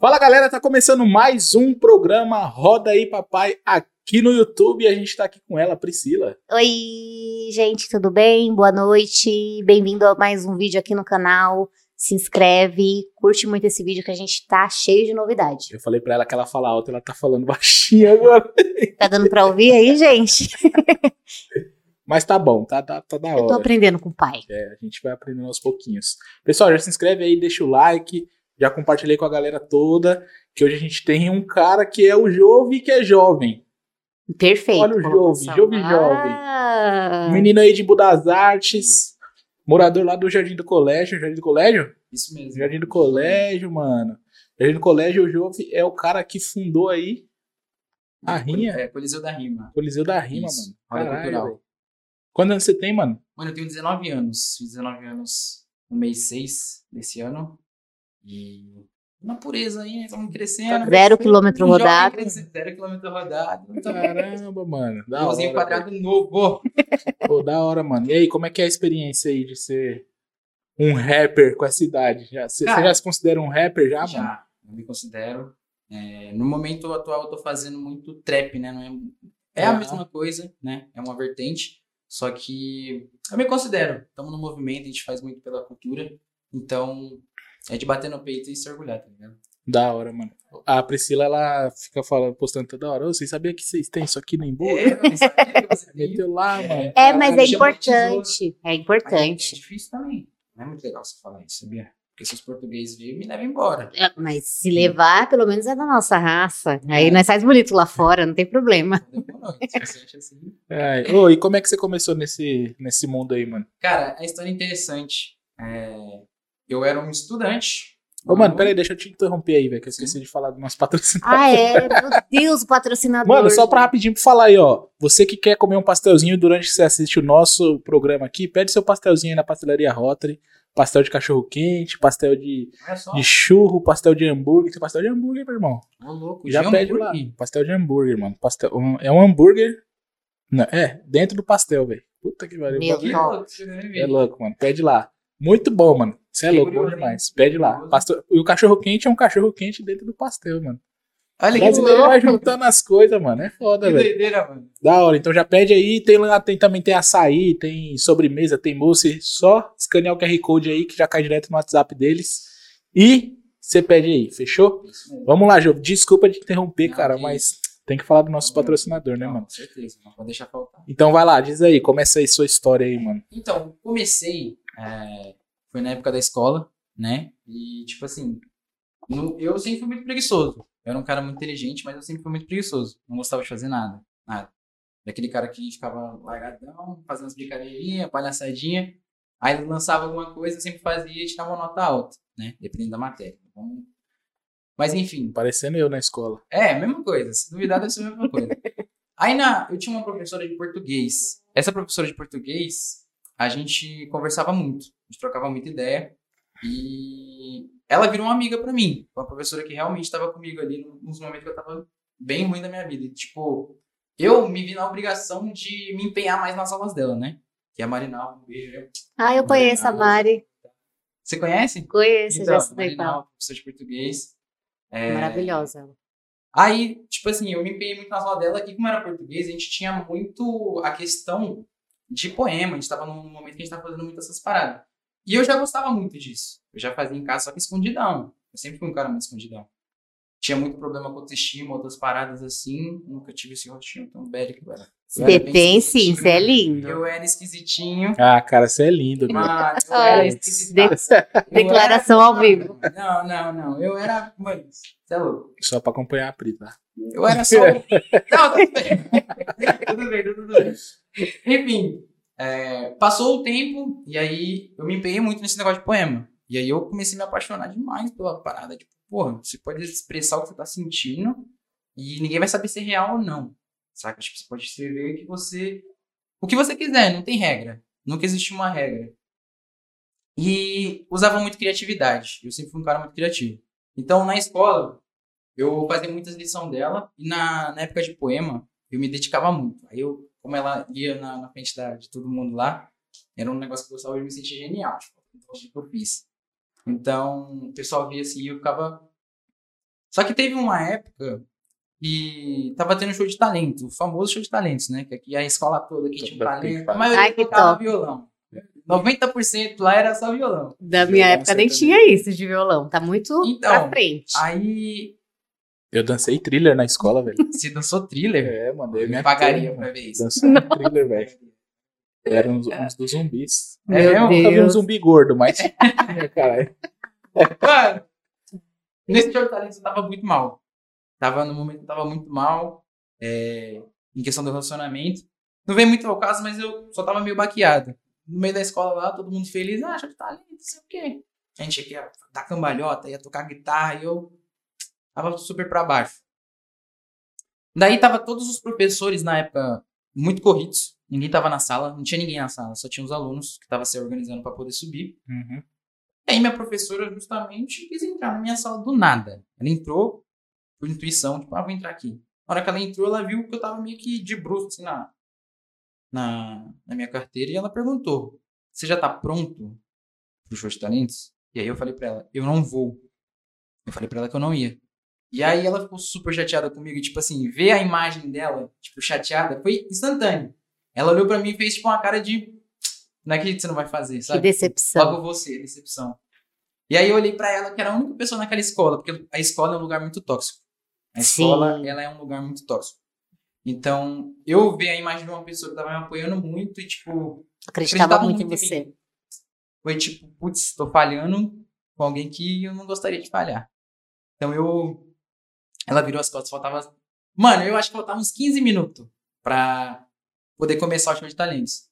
Fala galera, tá começando mais um programa Roda aí Papai aqui no YouTube e a gente tá aqui com ela, Priscila. Oi, gente, tudo bem? Boa noite. Bem-vindo a mais um vídeo aqui no canal. Se inscreve, curte muito esse vídeo que a gente tá cheio de novidade. Eu falei pra ela que ela fala alto, ela tá falando baixinho agora. Tá dando pra ouvir aí, gente? Mas tá bom, tá, tá, tá da hora. Eu tô aprendendo com o pai. É, a gente vai aprendendo aos pouquinhos. Pessoal, já se inscreve aí, deixa o like, já compartilhei com a galera toda, que hoje a gente tem um cara que é o Jove, que é jovem. Perfeito. Olha o Jove. Jove jovem. Ah, Um menino aí de Budas Artes, morador lá do Jardim do Colégio. Jardim do Colégio? Isso mesmo. Jardim do Colégio, mano. Jardim do Colégio, o Jove é o cara que fundou aí a Rinha. É, Coliseu da Rima. Coliseu da Rima, Isso, mano. roda Caralho, cultural. Quantos anos você tem, mano? Mano, eu tenho 19 anos. Fiz 19 anos no mês 6 desse ano. E na pureza aí, né? Estamos crescendo. Zero quilômetro Um rodado. crescendo, Zero quilômetro rodado. Então, Caramba, mano. Da hora, quadrado novo. velho. Pô, da hora, mano. E aí, como é que é a experiência aí de ser um rapper com essa idade? Já, você, você Cara, já se considera um rapper já, mano? Já, eu me considero. É, no momento atual, eu tô fazendo muito trap, né? Não é, é a mesma coisa, né? É uma vertente. Só que eu me considero. Estamos no movimento, a gente faz muito pela cultura. Então, é de bater no peito e se orgulhar, tá ligado? Da hora, mano. A Priscila, ela fica falando, postando toda hora. Ô, vocês sabiam que vocês têm isso aqui no Embu? É, eu sabia que você. Meteu lá, mano. É, mas me é chama de tesouro. importante. É Mas É importante. difícil também. Não é muito legal você falar isso, sabia? Porque se os portugueses virem, me levam embora. É, Mas se levar, pelo menos é da nossa raça. Aí É. nós faz bonito lá fora, não tem problema. Demorou. Se você acha assim. Ai, Ô, e como é que você começou nesse, nesse mundo aí, mano? Cara, a história é interessante. É, Eu era um estudante. Ô, mano, peraí, deixa eu te interromper aí, velho, que eu Sim. esqueci de falar do nosso patrocinador. Ah, é? Meu Deus, o patrocinador. Mano, só pra rapidinho pra falar aí, ó. Você que quer comer um pastelzinho durante que você assiste o nosso programa aqui, pede seu pastelzinho aí na pastelaria Rotary. Pastel de cachorro quente, pastel de, só. de churro, pastel de hambúrguer. Tem pastel de hambúrguer, meu irmão. Ô, louco. Já de pede lá. hambúrguer. Pastel de hambúrguer, mano. Pastel, um- é um hambúrguer. Não, é, dentro do pastel, velho. Puta que pariu. É louco, mano. Pede lá. Muito bom, mano. Você é louco, bom demais. Pede lá. Pastel- E o cachorro quente é um cachorro quente dentro do pastel, mano. Olha que brasileiro vai juntando as coisas, mano. É foda, Que velho. doideira, mano. Da hora. Então já pede aí. Tem lá, tem, também tem açaí, tem sobremesa, tem mousse. Só escanear o QR Code aí que já cai direto no WhatsApp deles. E você pede aí, fechou? Isso mesmo. Vamos lá, Jô. Desculpa de interromper, Não, cara, que mas tem que falar do nosso Não, patrocinador, né, Não, mano? Com certeza, não pode deixar faltar. Então vai lá, diz aí, começa aí sua história aí, mano. Então, comecei, é, foi na época da escola, né? E, tipo assim, no- eu sempre fui muito preguiçoso. Eu era um cara muito inteligente, mas eu sempre fui muito preguiçoso. Não gostava de fazer nada, nada. Daquele cara que ficava largadão, fazendo umas brincadeirinhas, palhaçadinha. Aí lançava alguma coisa, eu sempre fazia e tirava uma nota alta, né? Dependendo da matéria. Então, mas enfim, Parecendo eu na escola. é, mesma coisa. Se duvidar, deve ser a mesma coisa. Aí na, eu tinha uma professora de português. Essa professora de português, a gente conversava muito. A gente trocava muita ideia. E ela virou uma amiga pra mim. Uma professora que realmente estava comigo ali nos momentos que eu tava bem ruim da minha vida. E, tipo, eu me vi na obrigação de me empenhar mais nas aulas dela, né? Que é a Marinal. Um beijo. Ah, eu conheço a Mari. Você conhece? Conheço, Então, já estudei com ela. Marinal, professora de português. É, Maravilhosa ela. Aí, tipo assim, eu me empenhei muito nas aulas dela e como era português, a gente tinha muito a questão de poema. A gente tava num momento que a gente tava fazendo muito essas paradas. E eu já gostava muito disso. Eu já fazia em casa, só que escondidão. Eu sempre fui um cara muito escondidão. Tinha muito problema com autoestima, outras paradas assim. Nunca tive esse rostinho tão bélico. Eu era, eu era Você tem sim, você é lindo. Eu era esquisitinho. Ah, cara, você é lindo. Mano, eu era. Eu Declaração era- ao vivo. Não, não, não. Eu era. Mano, você é louco. Só pra acompanhar a Pri, tá? Eu era só. Não, tudo bem. tudo bem, tudo bem. Enfim, é, passou o tempo e aí eu me empenhei muito nesse negócio de poema. E aí eu comecei a me apaixonar demais pela parada. Tipo, porra, você pode expressar o que você tá sentindo e ninguém vai saber se é real ou não. Saca? Tipo, você pode escrever que você. O que você quiser, não tem regra. Nunca existe uma regra. E usava muito criatividade. Eu sempre fui um cara muito criativo. Então, na escola, eu fazia muitas lições dela. E na, na época de poema, eu me dedicava muito. Aí eu, como ela ia na, na frente da, de todo mundo lá, era um negócio que eu gostava de me sentir genial. Tipo, então, o que eu fiz. Então, o pessoal via assim e eu ficava Só que teve uma época que tava tendo show de talento, o famoso show de talentos, né? Que aqui a escola toda aqui tinha um talento. A maioria Ai, que tocava top. violão. 90% lá era só violão. Da minha Violão época nem tinha isso de violão. Tá muito Então, pra frente. Aí Eu dancei thriller na escola, velho. você dançou thriller. É, mano. Eu Eu minha pagaria pra ver isso. Dançando thriller, velho. Era uns, uns dos zumbis. É? Eu nunca vi um zumbi gordo, mas. Caralho. Mano, nesse talentos eu tava muito mal. Tava no momento, eu tava muito mal. é, em questão do relacionamento. Não veio muito ao caso, mas eu só tava meio baqueado. No meio da escola lá, todo mundo feliz. Ah, show de talento, não sei o quê. A gente ia dar cambalhota, ia tocar guitarra e eu tava super pra baixo. Daí tava todos os professores na época muito corridos. Ninguém tava na sala, não tinha ninguém na sala, só tinha os alunos que estavam se organizando pra poder subir. Uhum. E aí minha professora justamente quis entrar na minha sala do nada. Ela entrou por intuição, tipo, ah, vou entrar aqui. Na hora que ela entrou, ela viu que eu tava meio que de bruxo, assim, na, na, na minha carteira, e ela perguntou, você já tá pronto pro show de talentos? E aí eu falei pra ela, eu não vou. Eu falei pra ela que eu não ia. E aí ela ficou super chateada comigo, e, tipo assim, ver a imagem dela, tipo, chateada, foi instantâneo. Ela olhou pra mim e fez, tipo, uma cara de, não é que você não vai fazer, Que sabe? decepção. Logo você, decepção. E aí eu olhei pra ela, que era a única pessoa naquela escola, porque a escola é um lugar muito tóxico. A Sim. escola, ela é um lugar muito tóxico. Então, eu vi a imagem de uma pessoa que tava me apoiando muito e, tipo, Acreditava acreditava muito em muito em você. mim. foi tipo, putz, tô falhando com alguém que eu não gostaria de falhar. Então eu. Ela virou as costas, faltava. Mano, eu acho que faltava uns 15 minutos pra poder começar o show de talentos.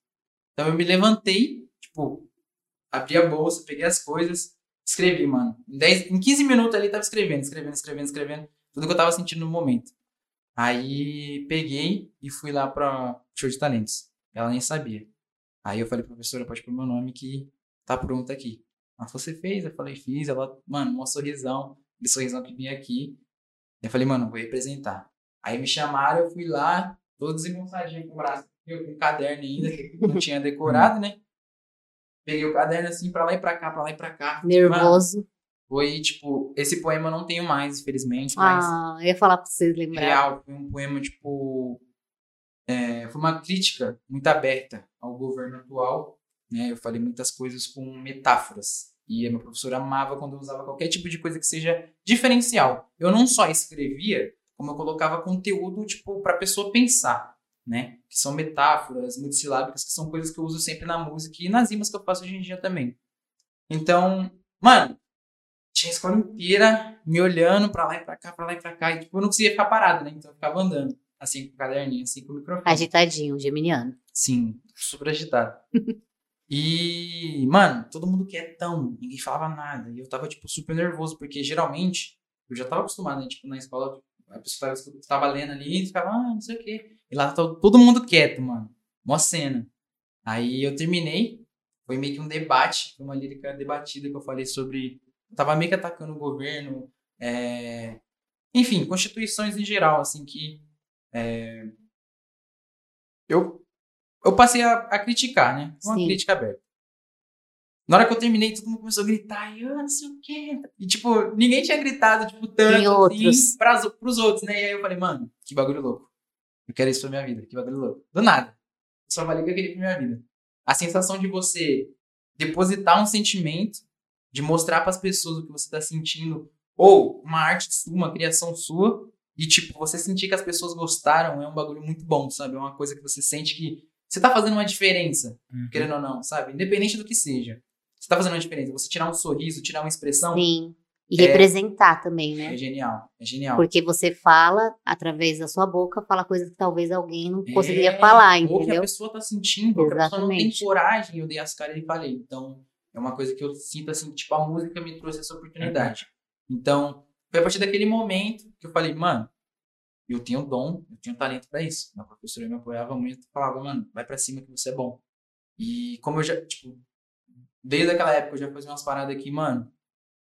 Então eu me levantei, tipo, abri a bolsa, peguei as coisas, escrevi, mano. Em, 10, em 15 minutos ali tava escrevendo, escrevendo, escrevendo, escrevendo. Tudo que eu tava sentindo no momento. Aí peguei e fui lá pra show de talentos. Ela nem sabia. Aí eu falei, professora, pode pôr meu nome que tá pronto aqui. Falou, você fez? Eu falei, fiz. Ela, mano, mó sorrisão. Aquele sorrisão que vinha aqui. Eu falei, mano, vou representar. Aí me chamaram, eu fui lá, todo desengonçadinho com o braço, eu com o caderno ainda, que não tinha decorado, né? Peguei o caderno assim, pra lá e pra cá, pra lá e pra cá. Mano, Nervoso. foi, tipo, esse poema eu não tenho mais, infelizmente, mas Ah, eu ia falar pra vocês lembrar. real, foi um poema, tipo. é, foi uma crítica muito aberta ao governo atual. Né? Eu falei muitas coisas com metáforas. E a minha professora amava quando eu usava qualquer tipo de coisa que seja diferencial. Eu não só escrevia, como eu colocava conteúdo, tipo, pra pessoa pensar. Né? Que são metáforas multissilábicas, que são coisas que eu uso sempre na música e nas rimas que eu faço hoje em dia também. Então, mano, tinha a escola inteira me olhando pra lá e pra cá, pra lá e pra cá. E, tipo, eu não conseguia ficar parado, né? Então eu ficava andando, assim, com o caderninho, assim, com o microfone. Agitadinho, geminiano. Sim, super agitado. e, mano, todo mundo quietão, ninguém falava nada. E eu tava, tipo, super nervoso, porque geralmente eu já tava acostumado, né? Tipo, na escola, a pessoa tava, tava lendo ali e ficava, ah, não sei o quê. E lá tava todo mundo quieto, mano. Mó cena. Aí eu terminei, foi meio que um debate, foi uma lírica debatida que eu falei sobre. Eu tava meio que atacando o governo, é... enfim, constituições em geral, assim, que. é, Eu, eu passei a, a criticar, né? Uma Sim. crítica aberta. Na hora que eu terminei, todo mundo começou a gritar, e eu não sei o quê. E, tipo, ninguém tinha gritado, tipo, tanto outros. assim pras, pros outros, né? E aí eu falei, mano, que bagulho louco. Eu quero isso pra minha vida, que bagulho louco. Do nada. Eu só falei o que eu queria pra minha vida. A sensação de você depositar um sentimento, de mostrar pras pessoas o que você tá sentindo, ou uma arte sua, uma criação sua, e, tipo, você sentir que as pessoas gostaram é um bagulho muito bom, sabe? É uma coisa que você sente que você tá fazendo uma diferença Uhum. querendo ou não, sabe? Independente do que seja. Você tá fazendo uma diferença. Você tirar um sorriso, tirar uma expressão, Sim. E É. representar também, né? é genial. É genial. Porque você fala, através da sua boca, fala coisas que talvez alguém não conseguiria É, falar, Ou que a entendeu? pessoa tá sentindo, ou que a pessoa não tem Exatamente. coragem, eu dei as caras e falei. Então, é uma coisa que eu sinto assim, tipo, a música me trouxe essa oportunidade. Então, foi a partir daquele momento que eu falei, mano, eu tenho dom, eu tenho talento pra isso. Minha professora me apoiava muito, falava, mano, vai pra cima que você é bom. E como eu já, tipo, desde aquela época eu já fazia umas paradas aqui, mano,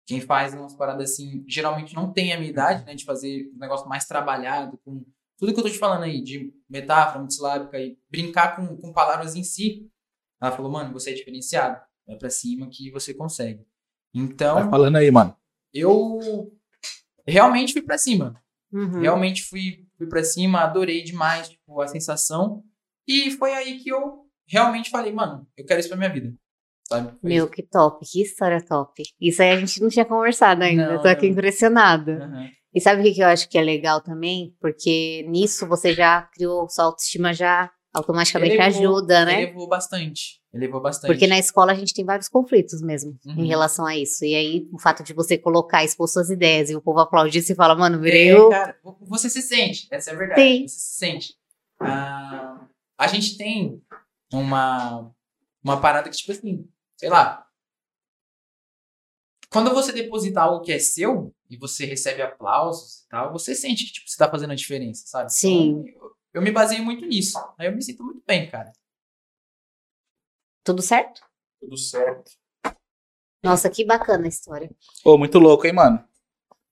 quem faz umas paradas assim, geralmente não tem a minha idade, né, de fazer um negócio mais trabalhado, com tudo que eu tô te falando aí, de metáfora, multissilábica e brincar com, com palavras em si. Ela falou, mano, você é diferenciado, vai pra cima que você consegue. Então, Vai falando aí, mano. eu realmente fui pra cima. Uhum. Realmente fui, fui pra cima, adorei demais, tipo, a sensação. E foi aí que eu realmente falei, mano, eu quero isso pra minha vida. Sabe? Foi Meu, que top, que história top. Isso aí a gente não tinha conversado ainda, Não, eu tô aqui não. impressionada. isso. Aham. E sabe o que eu acho que é legal também? Porque nisso você já criou, sua autoestima já automaticamente Elevou- ajuda, né? Elevou bastante. Elevou bastante. Porque na escola a gente tem vários conflitos mesmo Uhum. em relação a isso. E aí, o fato de você colocar, expor suas ideias e o povo aplaudir, você fala, mano, virei É, cara, você se sente, essa é a verdade. Sim. Você se sente. Ah, a gente tem uma, uma parada que, tipo assim, sei lá. Quando você deposita algo que é seu e você recebe aplausos e tal, você sente que tipo, você tá fazendo a diferença, sabe? Sim. Então, eu, eu me baseio muito nisso. Aí eu me sinto muito bem, cara. Tudo certo? Tudo certo. Nossa, que bacana a história. Pô, muito louco, hein, mano?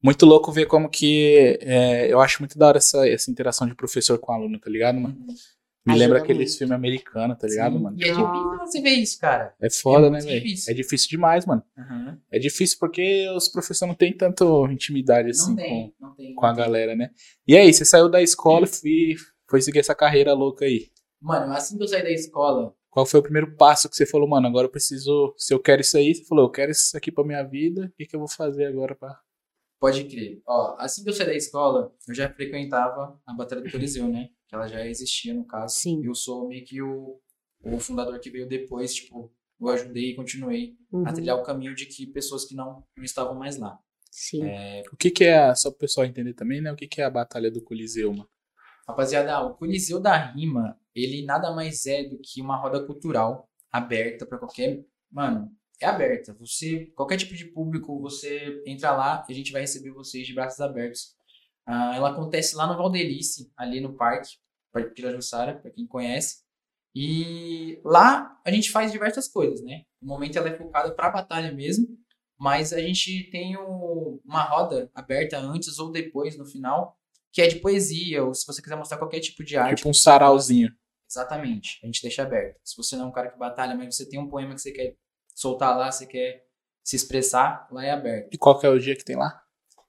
Muito louco ver como que. é, eu acho muito da hora essa, essa interação de professor com aluno, tá ligado, mano? Me Ajuda lembra aqueles filmes americanos, tá ligado, Sim. mano? E é difícil você ver isso, cara. É foda, É né, velho? difícil. É difícil demais, mano. É difícil porque os professores não têm tanto intimidade assim Não com, tem, não tem. com a tem. galera, né? E aí, você saiu da escola e foi seguir essa carreira louca aí. Mano, assim que eu saí da escola, Qual foi o primeiro passo que você falou, mano? Agora eu preciso. Se eu quero isso aí, você falou, eu quero isso aqui pra minha vida, o que, que eu vou fazer agora pra. Pode crer. Ó, assim que eu saí da escola, eu já frequentava a Batalha do Coliseu, né? Que ela já existia, no caso. Sim. Eu sou meio que o, o fundador que veio depois, tipo, eu ajudei e continuei Uhum, a trilhar o caminho de que pessoas que não, não estavam mais lá. Sim. O que, que é, a- só pro pessoal entender também, né? O que, que é a Batalha do Coliseu, mano? Rapaziada, o Coliseu da Rima, ele nada mais é do que uma roda cultural aberta pra qualquer. Mano, é aberta. Você, qualquer tipo de público, você entra lá e a gente vai receber vocês de braços abertos. Ah, ela acontece lá no Valdelice, ali no parque, Parque Pirajussara, pra quem conhece. E lá a gente faz diversas coisas, né? No momento ela é focada pra batalha mesmo, mas a gente tem o- uma roda aberta antes ou depois, no final, que é de poesia, ou se você quiser mostrar qualquer tipo de arte. Tipo um sarauzinho. Exatamente. A gente deixa aberto. Se você não é um cara que batalha, mas você tem um poema que você quer soltar lá, você quer se expressar, lá é aberto. E qual que é o dia que tem lá?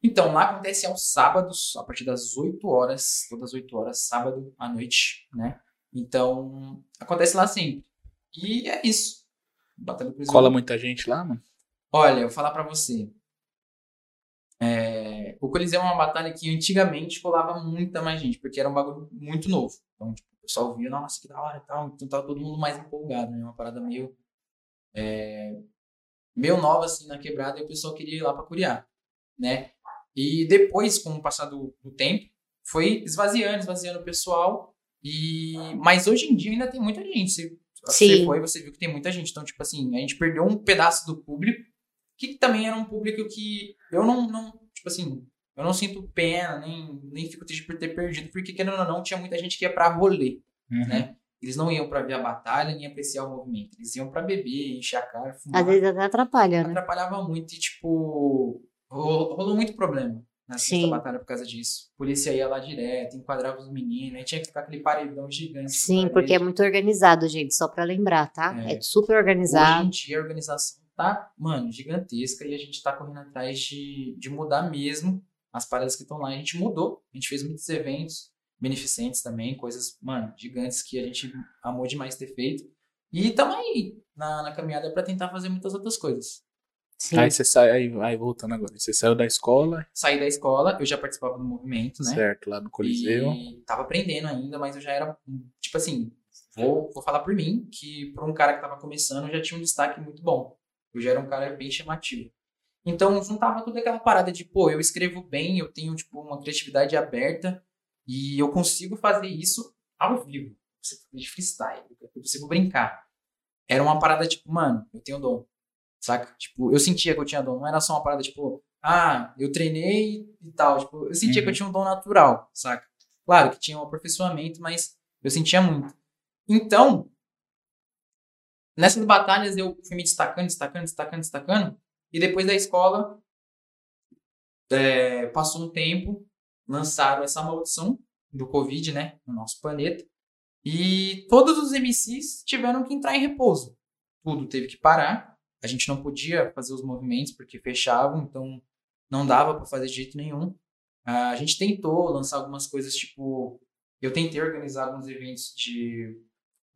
Então, lá acontece aos sábados, a partir das 8 horas, todas as 8 horas, sábado à noite, né? Então, acontece lá sempre. E é isso. Batalha do. Cola muita gente lá, mano? Olha, eu vou falar pra você. É, o Coliseu é uma batalha que antigamente colava muita mais gente, porque era um bagulho muito novo. Então, tipo, o pessoal via, nossa, que da hora e tal. Então tava todo mundo mais empolgado, né? Uma parada meio. é, meio nova, assim, na quebrada, e o pessoal queria ir lá pra curiar, né? E depois, com o passar do, do tempo, foi esvaziando, esvaziando o pessoal. E... Mas hoje em dia ainda tem muita gente. Você, você foi, você viu que tem muita gente. Então, tipo assim, a gente perdeu um pedaço do público, que também era um público que eu não, não tipo assim, eu não sinto pena, nem, nem fico triste por ter perdido, porque querendo ou não, tinha muita gente que ia pra rolê, Uhum. né? Eles não iam pra ver a batalha, nem apreciar o movimento. Eles iam pra beber, encher a cara, fumar. Às vezes até atrapalha, né? Atrapalhava muito e, tipo, ro- rolou muito problema nessa Sim. batalha por causa disso. A polícia ia lá direto, enquadrava os meninos, aí tinha que ficar aquele paredão gigante. Sim, na porque é muito organizado, gente, só pra lembrar, tá? É. É, super Hoje organizado. em dia a organização tá, mano, gigantesca e a gente tá correndo atrás de, de mudar mesmo as paradas que estão lá. A gente mudou, a gente fez muitos eventos beneficentes também, coisas, mano, gigantes que a gente amou demais ter feito. E tamo aí na, na caminhada pra tentar fazer muitas outras coisas. Sim. Aí você sai, aí, aí voltando agora. Você saiu da escola, Saí da escola, eu já participava do movimento, né? certo, lá no Coliseu. E tava aprendendo ainda, mas eu já era, tipo assim, vou, vou falar por mim, que pra um cara que tava começando, eu já tinha um destaque muito bom. Eu já era um cara bem chamativo. Então, juntava toda aquela parada de, pô, eu escrevo bem, eu tenho, tipo, uma criatividade aberta e eu consigo fazer isso ao vivo. Você de freestyle, eu consigo brincar. Era uma parada, tipo, mano, eu tenho dom, saca? Tipo, eu sentia que eu tinha dom, não era só uma parada, tipo, ah, eu treinei e tal. Tipo, eu sentia que eu Uhum. tinha um dom natural, saca? Claro que tinha um aperfeiçoamento, mas eu sentia muito. Então, nessas batalhas eu fui me destacando, destacando, destacando, destacando. E depois da escola, é, passou um tempo, lançaram essa maldição do Covid, né? No nosso planeta. E todos os MCs tiveram que entrar em repouso. Tudo teve que parar. A gente não podia fazer os movimentos porque fechavam, então não dava pra fazer de jeito nenhum. Ah, a gente tentou lançar algumas coisas, tipo, eu tentei organizar alguns eventos de.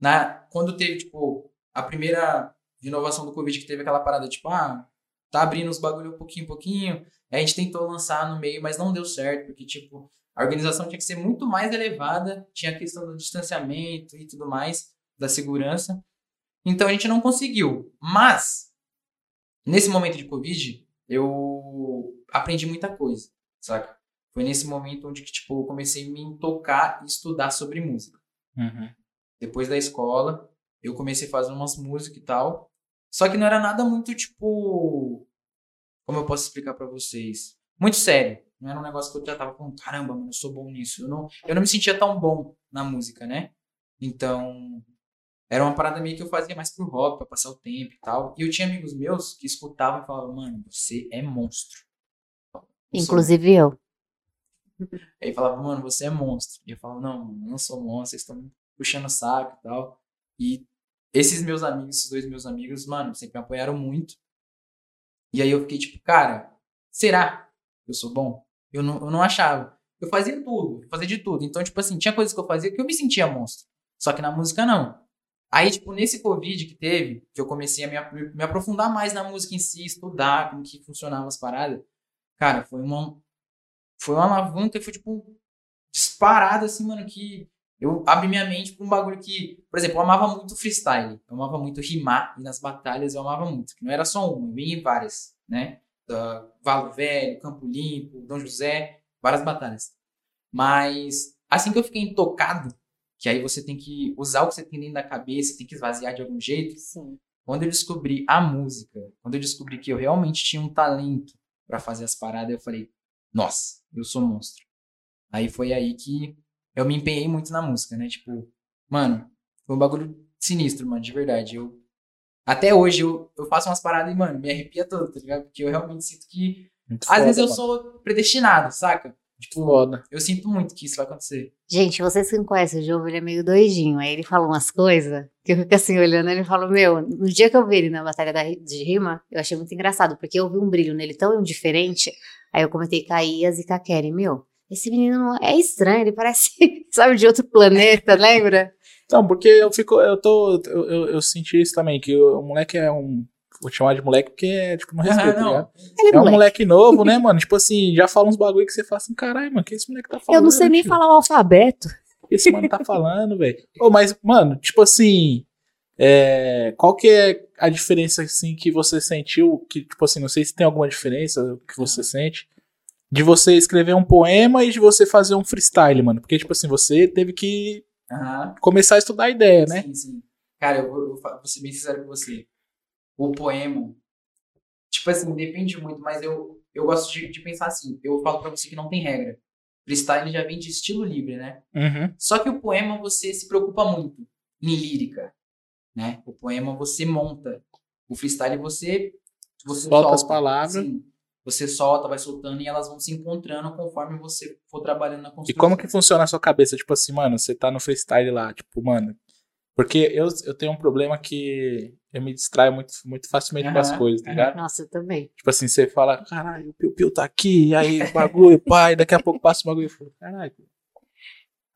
Na, quando teve, tipo, a primeira inovação do Covid, que teve aquela parada, tipo, ah, tá abrindo os bagulho um pouquinho, pouquinho. A gente tentou lançar no meio, mas não deu certo, porque, tipo, a organização tinha que ser muito mais elevada, tinha a questão do distanciamento e tudo mais, da segurança. Então a gente não conseguiu. Mas, nesse momento de Covid, eu aprendi muita coisa, saca? Foi nesse momento onde que, tipo, eu comecei a me tocar e estudar sobre música. Uhum. Depois da escola, eu comecei a fazer umas músicas e tal. Só que não era nada muito, tipo. Como eu posso explicar para vocês? Muito sério. Não era um negócio que eu já tava falando, caramba, mano, eu sou bom nisso. Eu não, eu não me sentia tão bom na música, né? Então, era uma parada meio que eu fazia mais pro hobby, pra passar o tempo e tal. E eu tinha amigos meus que escutavam e falavam, mano, você é monstro. Eu Inclusive eu. Aí falava, mano, você é monstro. E eu falava, não, eu não sou monstro, vocês estão puxando o saco e tal. E esses meus amigos, esses dois meus amigos, mano, sempre me apoiaram muito. E aí eu fiquei tipo, cara, será que eu sou bom? Eu não, eu não achava. Eu fazia tudo, eu fazia de tudo. Então, tipo assim, tinha coisas que eu fazia que eu me sentia monstro. Só que na música não. Aí, tipo, nesse Covid que teve, que eu comecei a me, me aprofundar mais na música em si, estudar como que funcionavam as paradas, cara, foi uma, foi uma alavanca e foi, tipo, disparada, assim, mano, que eu abri minha mente pra um bagulho que, por exemplo, eu amava muito freestyle, eu amava muito rimar, e nas batalhas eu amava muito, que não era só uma, eu ia em várias, né? Da Valo Velho, Campo Limpo, Dom José, várias batalhas. Mas, assim que eu fiquei intocado, que aí você tem que usar o que você tem dentro da cabeça, tem que esvaziar de algum jeito, Sim. quando eu descobri a música, quando eu descobri que eu realmente tinha um talento pra fazer as paradas, eu falei, nossa, eu sou monstro. Aí foi aí que eu me empenhei muito na música, né? Tipo, mano, foi um bagulho sinistro, mano, de verdade. Eu até hoje eu, eu faço umas paradas e, mano, me arrepia todo, tá ligado? Porque eu realmente sinto que Muito às foda, vezes eu mano. sou predestinado, saca? Tipo, Foda. eu sinto muito que isso vai acontecer. Gente, vocês que não conhecem o Diogo, ele é meio doidinho. Aí ele fala umas coisas que eu fico assim olhando, ele fala, meu, no dia que eu vi ele na batalha da, de rima, eu achei muito engraçado, porque eu vi um brilho nele tão diferente. Aí eu comentei com a Ias e com a Kelly, meu, esse menino não é estranho, ele parece, sabe, de outro planeta, lembra? Não, porque eu fico, eu tô, eu, eu, eu senti isso também, que o, o moleque é um, vou te chamar de moleque porque é, tipo, não respeito, Ah, não. ligado? Ele É um moleque. moleque novo, né, mano? Tipo assim, já fala uns bagulho que você fala assim, caralho, mano, o que esse moleque tá falando? Eu não sei nem tio? falar o alfabeto. O que esse mano tá falando, velho? Ô, mas, mano, tipo assim, é, qual que é a diferença, assim, que você sentiu, que, tipo assim, não sei se tem alguma diferença que você sente, de você escrever um poema e de você fazer um freestyle, mano? Porque, tipo assim, você teve que Aham. começar a estudar a ideia, né? Sim, sim. Cara, eu vou, eu vou ser bem sincero com você. O poema, tipo assim, depende muito, mas eu, eu gosto de, de pensar assim. Eu falo pra você que não tem regra. Freestyle já vem de estilo livre, né? Uhum. Só que o poema você se preocupa muito em lírica, né? O poema você monta. O freestyle você você Solta as palavras. Sim. Você solta, vai soltando e elas vão se encontrando conforme você for trabalhando na E construção. como que funciona a sua cabeça? Tipo assim, mano, você tá no freestyle lá, tipo, mano. Porque eu, eu tenho um problema que eu me distraio muito, muito facilmente com as coisas, tá ligado? Nossa, eu também. Tipo assim, você fala, caralho, o Piu Piu tá aqui, aí o bagulho, pai, daqui a pouco passa o bagulho. Eu falo, caralho.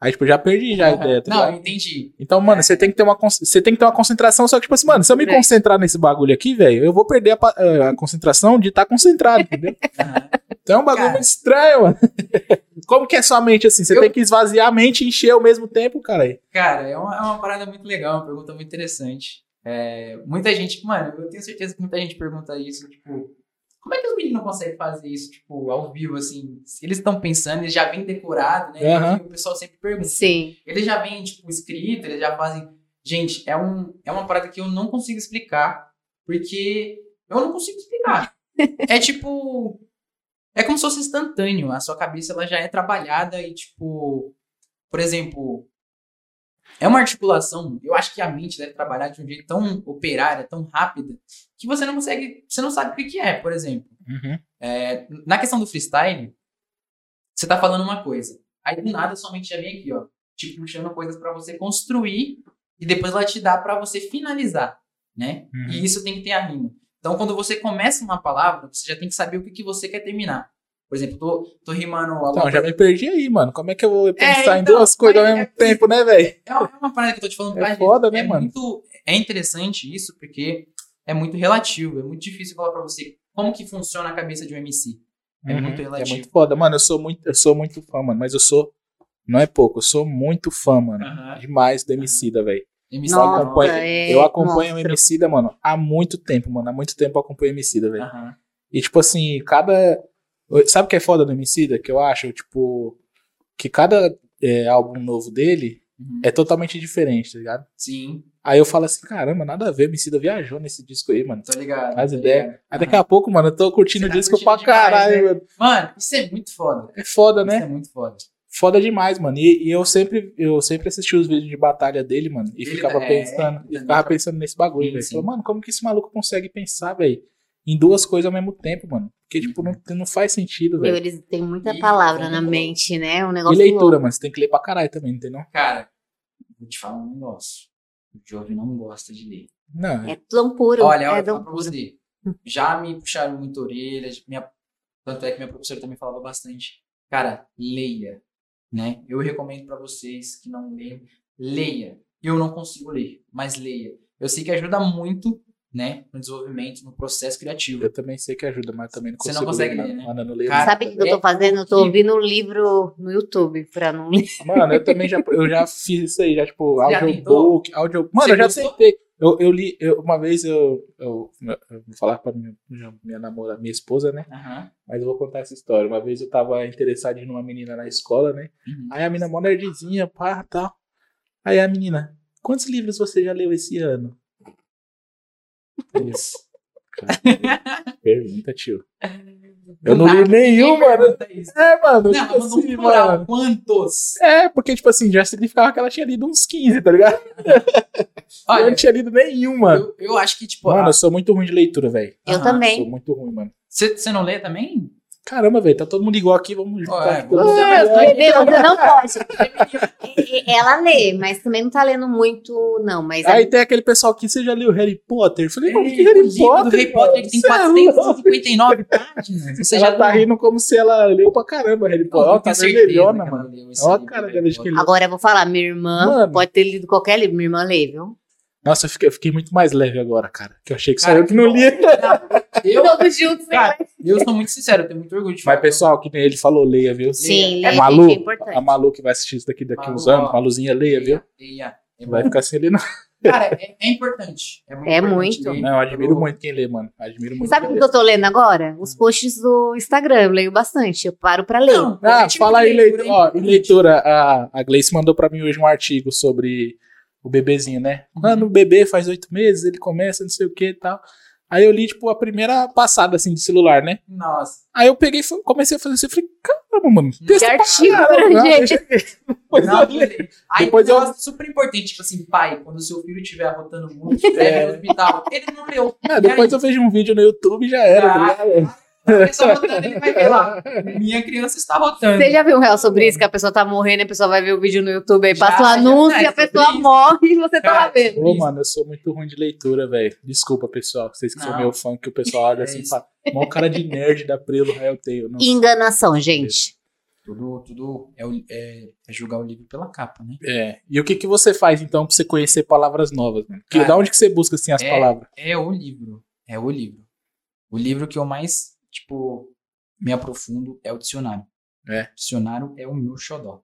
Aí, tipo, já perdi já a ideia, tá Não, ligado? entendi. Então, mano, você tem que ter uma você tem que ter uma concentração, só que, tipo assim, mano, se eu me Bem. concentrar nesse bagulho aqui, velho, eu vou perder a, pa- a concentração de estar concentrado, entendeu? Aham. Então é um bagulho Cara. muito estranho, mano. Como que é sua mente assim? Você Eu- tem que esvaziar a mente e encher ao mesmo tempo, cara. Cara, é uma, é uma parada muito legal, uma pergunta muito interessante. É, muita gente, mano, eu tenho certeza que muita gente pergunta isso, tipo, como é que os meninos conseguem fazer isso, tipo, ao vivo, assim? Eles estão pensando, eles já vêm decorado, né? E o pessoal sempre pergunta. Sim. Eles já vêm, tipo, escrito, eles já fazem. Gente, é, um, é uma parada que eu não consigo explicar, porque eu não consigo explicar. é tipo. É como se fosse instantâneo. A sua cabeça ela já é trabalhada e, tipo. Por exemplo. É uma articulação. Eu acho que a mente deve trabalhar de um jeito tão operária, tão rápida, que você não consegue. Você não sabe o que, é, por exemplo. Uhum. É, na questão do freestyle, você tá falando uma coisa. Aí do nada sua mente já vem aqui, ó, te puxando coisas pra você construir e depois ela te dá pra você finalizar, né? Uhum. E isso tem que ter a rima. Então, quando você começa uma palavra, você já tem que saber o que, que você quer terminar. Por exemplo, tô, tô rimando alguma Então, já me perdi aí, mano. Como é que eu vou pensar em então, duas coisas ao mesmo é- tempo, né, velho? É uma, é uma parada que eu tô te falando É foda, gente. né, é mano? Muito, é interessante isso, porque é muito relativo. É muito difícil falar pra você como que funciona a cabeça de um MC. É Uhum, muito relativo. É muito foda. Mano, eu sou muito, eu sou muito fã, mano. Mas eu sou. Não é pouco, eu sou muito fã, mano. Aham. Demais do Emicida, velho. MC Nossa, não, acompanho- é Eu acompanho o monstro. Emicida, mano, há muito tempo, mano. Há muito tempo eu acompanho o Emicida, velho. Aham. E, tipo assim, cada. Sabe o que é foda do Emicida? Que eu acho, tipo. Que cada é, álbum novo dele Uhum. é totalmente diferente, tá ligado? Sim, Aí eu falo assim, caramba, nada a ver, o Emicida viajou nesse disco aí, mano. tô ligado. As tô ideias. ligado. Aí daqui a pouco, mano, eu tô curtindo Você o tá disco curtindo pra demais, caralho, né? mano. Mano, isso é muito foda. É foda, né? Isso é muito foda. Foda demais, mano. E, e eu sempre eu sempre assisti os vídeos de batalha dele, mano, e Ele ficava é, pensando, e também ficava tá- pensando nesse bagulho, velho. Mano, como que esse maluco consegue pensar, velho, em duas coisas ao mesmo tempo, mano? Porque, tipo, não, não faz sentido, velho. eles têm muita E palavra vamos na mente, né? Um E negócio leitura, louco. você tem que ler pra caralho também, não tem não? Cara, vou te falar um negócio. O jovem não gosta de ler. Não, É tão puro. Olha, é olha, tão falo pra puro. você. Já me puxaram muito orelha, minha, tanto é que minha professora também falava bastante. Cara, leia, né? Eu recomendo pra vocês que não leiam, leia. Eu não consigo ler, mas leia. Eu sei que ajuda muito, né, no desenvolvimento, no processo criativo. eu também sei que ajuda, mas também não Você consigo não consegue ler, né? Mano, não leio Cara, Sabe o que eu tô fazendo? Eu tô que- ouvindo um livro no YouTube pra não ler. Mano, eu também já, eu já fiz isso aí, já, tipo, Você já audiobook, audio... Mano, Você eu já gostou? tentei. Eu, eu li, eu- uma vez eu, eu, eu vou falar pra minha, minha namorada, minha esposa, né? Aham. Mas eu vou contar essa história. Uma vez eu tava interessado em uma menina na escola, né? Uhum. Aí a menina mó nerdzinha, pá, tal. Aí a menina, quantos livros você já leu esse ano? Isso. Cara, Pergunta, tio. Eu não li nenhum, mano. isso. É, mano. Não, tipo mas assim, plural, mano. quantos? É, porque, tipo assim, já significava que ela tinha lido uns 15, tá ligado? eu Olha, não tinha lido nenhum, mano. eu, eu acho que, tipo, Mano, a- eu sou muito ruim de leitura, velho. Eu Sou também. muito ruim, mano. você você não lê também? Caramba, velho, tá todo mundo igual aqui, vamos Ó, juntar é, é É, não pode. Ela lê, mas também não tá lendo muito, não. Mas Aí tem aquele pessoal que você já leu Harry Potter? Eu falei, como que Ei, Harry o livro Potter? do Harry Potter que tem Você é louco? 459 páginas. Você ela já tá rindo como se ela leu pra caramba Harry Não, Potter. eu Ela tá vermelhona, mano. a livro cara dela de que Agora eu vou falar, minha irmã Mano. pode ter lido qualquer livro. Minha irmã lê, viu? Nossa, eu fiquei, eu fiquei muito mais leve agora, cara. Que eu achei que só Cara, eu que não lia. Eu, Todos juntos, cara, eu sou muito sincero, eu tenho muito orgulho de falar. Mas, pessoal, que nem ele falou, leia, viu? Sim, É lê, Malu, é importante. a Malu que vai assistir isso daqui daqui uns Malu, anos, ó. Maluzinha, leia, viu? Leia. É Vai ficar sem ler, não. Cara, é, é importante. É muito. É importante muito. Não, eu admiro Eu- muito quem lê, mano. Admiro muito. Sabe o que eu tô lendo agora? Os posts do Instagram. Eu leio bastante. Eu paro pra ler. Não, Ah, fala aí, leitura leitura. é Ó, em leitura, a, a Gleice mandou pra mim hoje um artigo sobre o bebezinho, né? Uhum. Mano, o bebê faz oito meses, ele começa, não sei o que e tal. Aí eu li, tipo, a primeira passada, assim, de celular, né? Nossa. Aí eu peguei e comecei a fazer assim, eu falei, caramba, mano. Que texto pra artigo, caramba, né, não, gente? eu. Depois Não, eu li. beleza. Aí Depois eu- negócio super importante, tipo assim, pai, quando o seu filho estiver arrotando muito, leve no hospital. Ele não leu. É, depois eu vejo um vídeo no YouTube e já era, Ah? A pessoa arrotando, ele vai ver lá. Minha criança está arrotando. Você já viu um real sobre isso? Que a pessoa tá morrendo a pessoa vai ver o vídeo no YouTube aí Já, passa o já, anúncio e a pessoa isso. morre e você tá lá vendo. Ô, mano, eu sou muito ruim de leitura, velho. Desculpa, pessoal. Vocês que são Não. meu fã, que o pessoal olha É assim e fala, mó cara de nerd da Prelo, tenho. Não. Enganação, gente. Tudo, tudo é, é- é julgar o livro pela capa, né? É. E o que, que você faz, então, pra você conhecer palavras novas? Né? Cara, da onde que você busca, assim, as é- palavras? É o livro. É o livro. O livro que eu mais, tipo, me aprofundo é o dicionário. É. Dicionário é o meu xodó.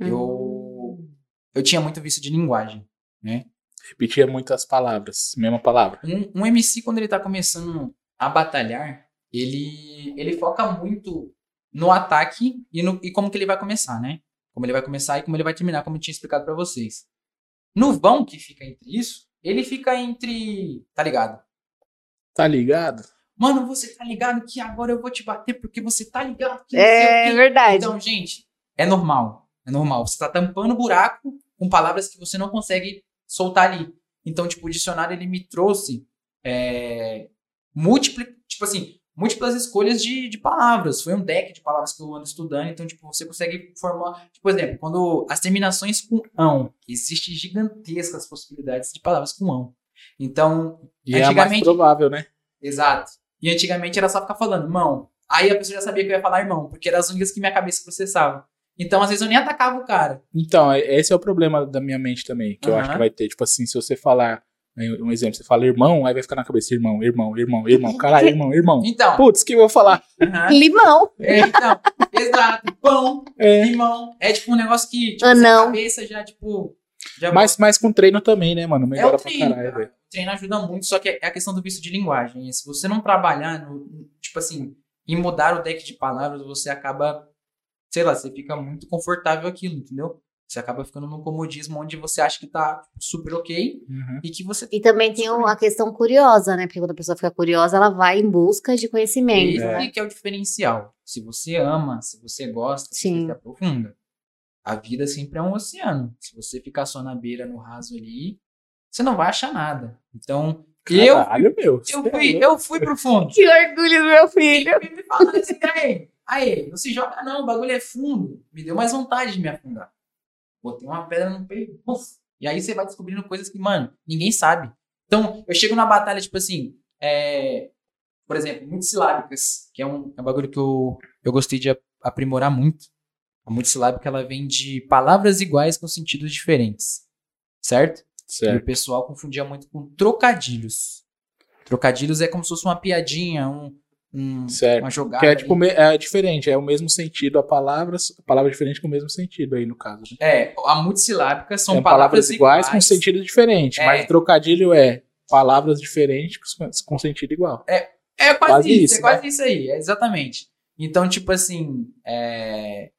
Hum. Eu, eu tinha muito vício de linguagem, né? Repetia muito as palavras, mesma palavra. Um, um MC, quando ele tá começando a batalhar, ele, ele foca muito no ataque e, no, e como que ele vai começar, né? Como ele vai começar e como ele vai terminar, como eu tinha explicado pra vocês. No vão que fica entre isso, ele fica entre. Tá ligado? Tá ligado? Mano, você tá ligado que agora eu vou te bater porque você tá ligado que É verdade. Então, gente, é normal. É normal. Você tá tampando buraco com palavras que você não consegue soltar ali. Então, tipo, o dicionário ele me trouxe é, tipo assim, múltiplas escolhas de, de palavras. Foi um deck de palavras que eu ando estudando. Então, tipo, você consegue formar. Tipo, por exemplo, quando as terminações com ão, existem gigantescas possibilidades de palavras com ão. Então, E é a mais Antigamente- provável, né? Exato. E antigamente era só ficar falando, mão. Aí a pessoa já sabia que eu ia falar irmão, porque eram as únicas que minha cabeça processava. Então, às vezes, eu nem atacava o cara. Então, é- esse é o problema da minha mente também, que eu acho que vai ter. Tipo assim, se você falar, né, um exemplo, você fala irmão, aí vai ficar na cabeça irmão, irmão, irmão, irmão, caralho, irmão, irmão. Então, Putz, que eu vou falar? aham. Limão. É, então, exato. Pão, É. limão. É tipo um negócio que, tipo, Ah, não. cabeça já, tipo. Já Mas, mas com treino também, né, mano? é Melhora pra treino, caralho, cara. velho. O treino ajuda muito, só que é a questão do vício de linguagem. Se você não trabalhar, no, tipo assim, em mudar o deck de palavras, você acaba, sei lá, você fica muito confortável aquilo, entendeu? Você acaba ficando num comodismo onde você acha que tá super ok Uhum. e que você E também tem a questão curiosa, né? Porque quando a pessoa fica curiosa, ela vai em busca de conhecimento. Esse né? que é o diferencial. Se você ama, se você gosta, se Sim. você se aprofunda. A vida sempre é um oceano. Se você ficar só na beira, no raso ali, você não vai achar nada. Então, eu, Caralho, meu. eu, é fui, eu fui pro fundo. Que orgulho do meu filho. me falando assim, aí, aí, não se joga não, o bagulho é fundo. Me deu mais vontade de me afundar. Botei uma pedra no peito. E aí você vai descobrindo coisas que, mano, ninguém sabe. Então, eu chego na batalha, tipo assim, é, por exemplo, multissilábicas, que é um, é um bagulho que eu, eu gostei de ap- aprimorar muito. A multissilábica, ela vem de palavras iguais com sentidos diferentes. Certo? E Certo. o pessoal confundia muito com trocadilhos. Trocadilhos é como se fosse uma piadinha, um, um- uma jogada. Que é tipo, é diferente, é o mesmo sentido, a palavra, a palavra diferente com o mesmo sentido aí, no caso. né? É, a multissilábica são São palavras, iguais, com sentido diferente, É. mas trocadilho é palavras diferentes com, sentido igual. É quase, quase isso, isso, é quase isso aí, é exatamente. Então, tipo assim, é...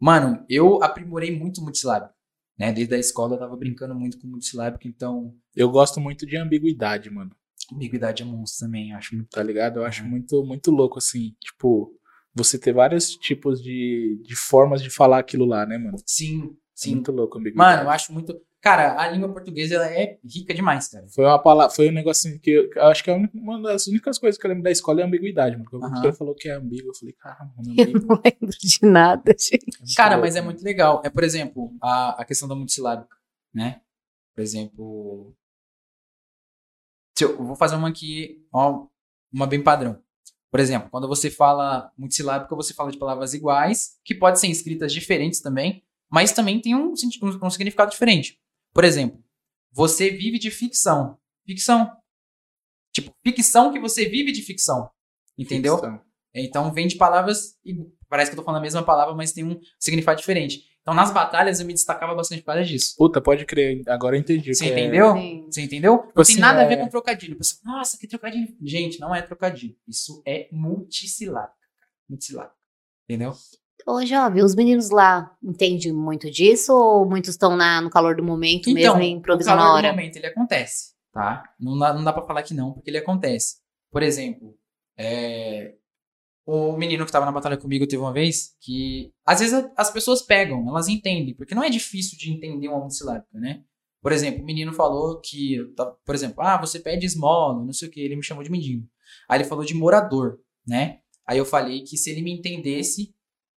mano, eu aprimorei muito o multissilábico. Né? Desde a escola eu tava brincando muito com o multissilábico, então Eu gosto muito de ambiguidade, mano. ambiguidade é monstro também, acho muito. Tá ligado? Eu acho Uhum. muito, muito louco, assim. Tipo, você ter vários tipos de, de formas de falar aquilo lá, né, mano? Sim, sim. Muito louco ambiguidade. Mano, eu acho muito. Cara, a língua portuguesa ela é rica demais, cara. Foi uma palavra, foi um negocinho que eu, eu acho que é uma das únicas coisas que eu lembro da escola é a ambiguidade, mano. Quando Aham. você falou que é ambíguo, eu falei, caramba, mano, Eu ambíguo. não lembro de nada, gente. é muito Cara, louco, mas é muito legal. É, por exemplo, a, a questão da multissilábica, né? Por exemplo. Se eu, eu vou fazer uma aqui, ó, uma bem padrão. Por exemplo, quando você fala multissilábica, você fala de palavras iguais, que podem ser escritas diferentes também, mas também tem um, um, um significado diferente. Por exemplo, você vive de ficção. Ficção. Tipo, ficção que você vive de ficção. Entendeu? Ficção. Então vem de palavras. Parece que eu tô falando a mesma palavra, mas tem um significado diferente. Então nas batalhas eu me destacava bastante por causa disso. Puta, pode crer, agora eu entendi. o Você que é- entendeu? Sim. Você entendeu? Não Tipo assim, tem nada a ver é- com trocadilho. O pessoal, nossa, que trocadilho. Gente, não é trocadilho. Isso é multissilábica. Multissilábica. Entendeu? Ô, Jovem, os meninos lá entendem muito disso ou muitos estão na- no calor do momento mesmo e improvisam na calor do hora? momento ele acontece, tá? Não dá, não dá pra falar que não, porque ele acontece. Por exemplo, é, o menino que tava na batalha comigo teve uma vez que às vezes as pessoas pegam, elas entendem, porque não é difícil de entender uma multissilábica, né? Por exemplo, o menino falou que, tá- por exemplo, ah, você pede esmola, não sei o que, ele me chamou de mendigo. Aí ele falou de morador, né? Aí eu falei que se ele me entendesse,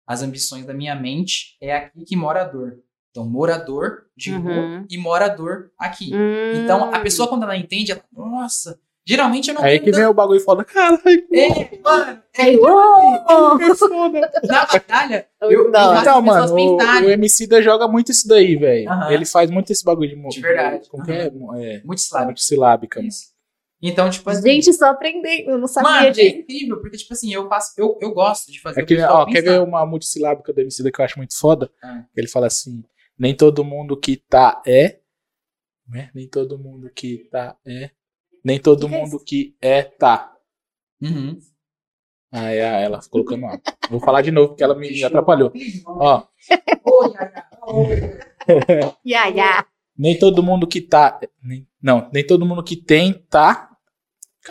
as ambições da minha mente é aqui que morador. Então, morador de rua Uhum. e morador aqui. Hum. Então, a pessoa, quando ela entende, ela, nossa, geralmente eu não Aí que vem o bagulho e fala, caralho, É, mano, uou! que foda. na batalha, Muito eu, eu hora. faço Então, as pessoas mano, o, o MC da joga muito isso daí, velho. Ele faz muito esse bagulho de, De verdade. Como que é? É, Muito silábico. multissilábica, mano. Então, tipo assim. Gente, só aprendendo, eu não sabia mano, é disso. incrível, porque, tipo assim, eu faço. Eu, eu gosto de fazer É que, ó, quer ver uma multissilábica do MC que eu acho muito foda? Ah. Ele fala assim: nem todo mundo que tá é. né? Nem todo mundo que tá é. Nem todo Que é mundo que é tá. Uhum. Ah, é, ela colocando lá. Vou falar de novo porque ela me atrapalhou. Ó, nem todo mundo que tá. nem- não, nem todo mundo que tem tá.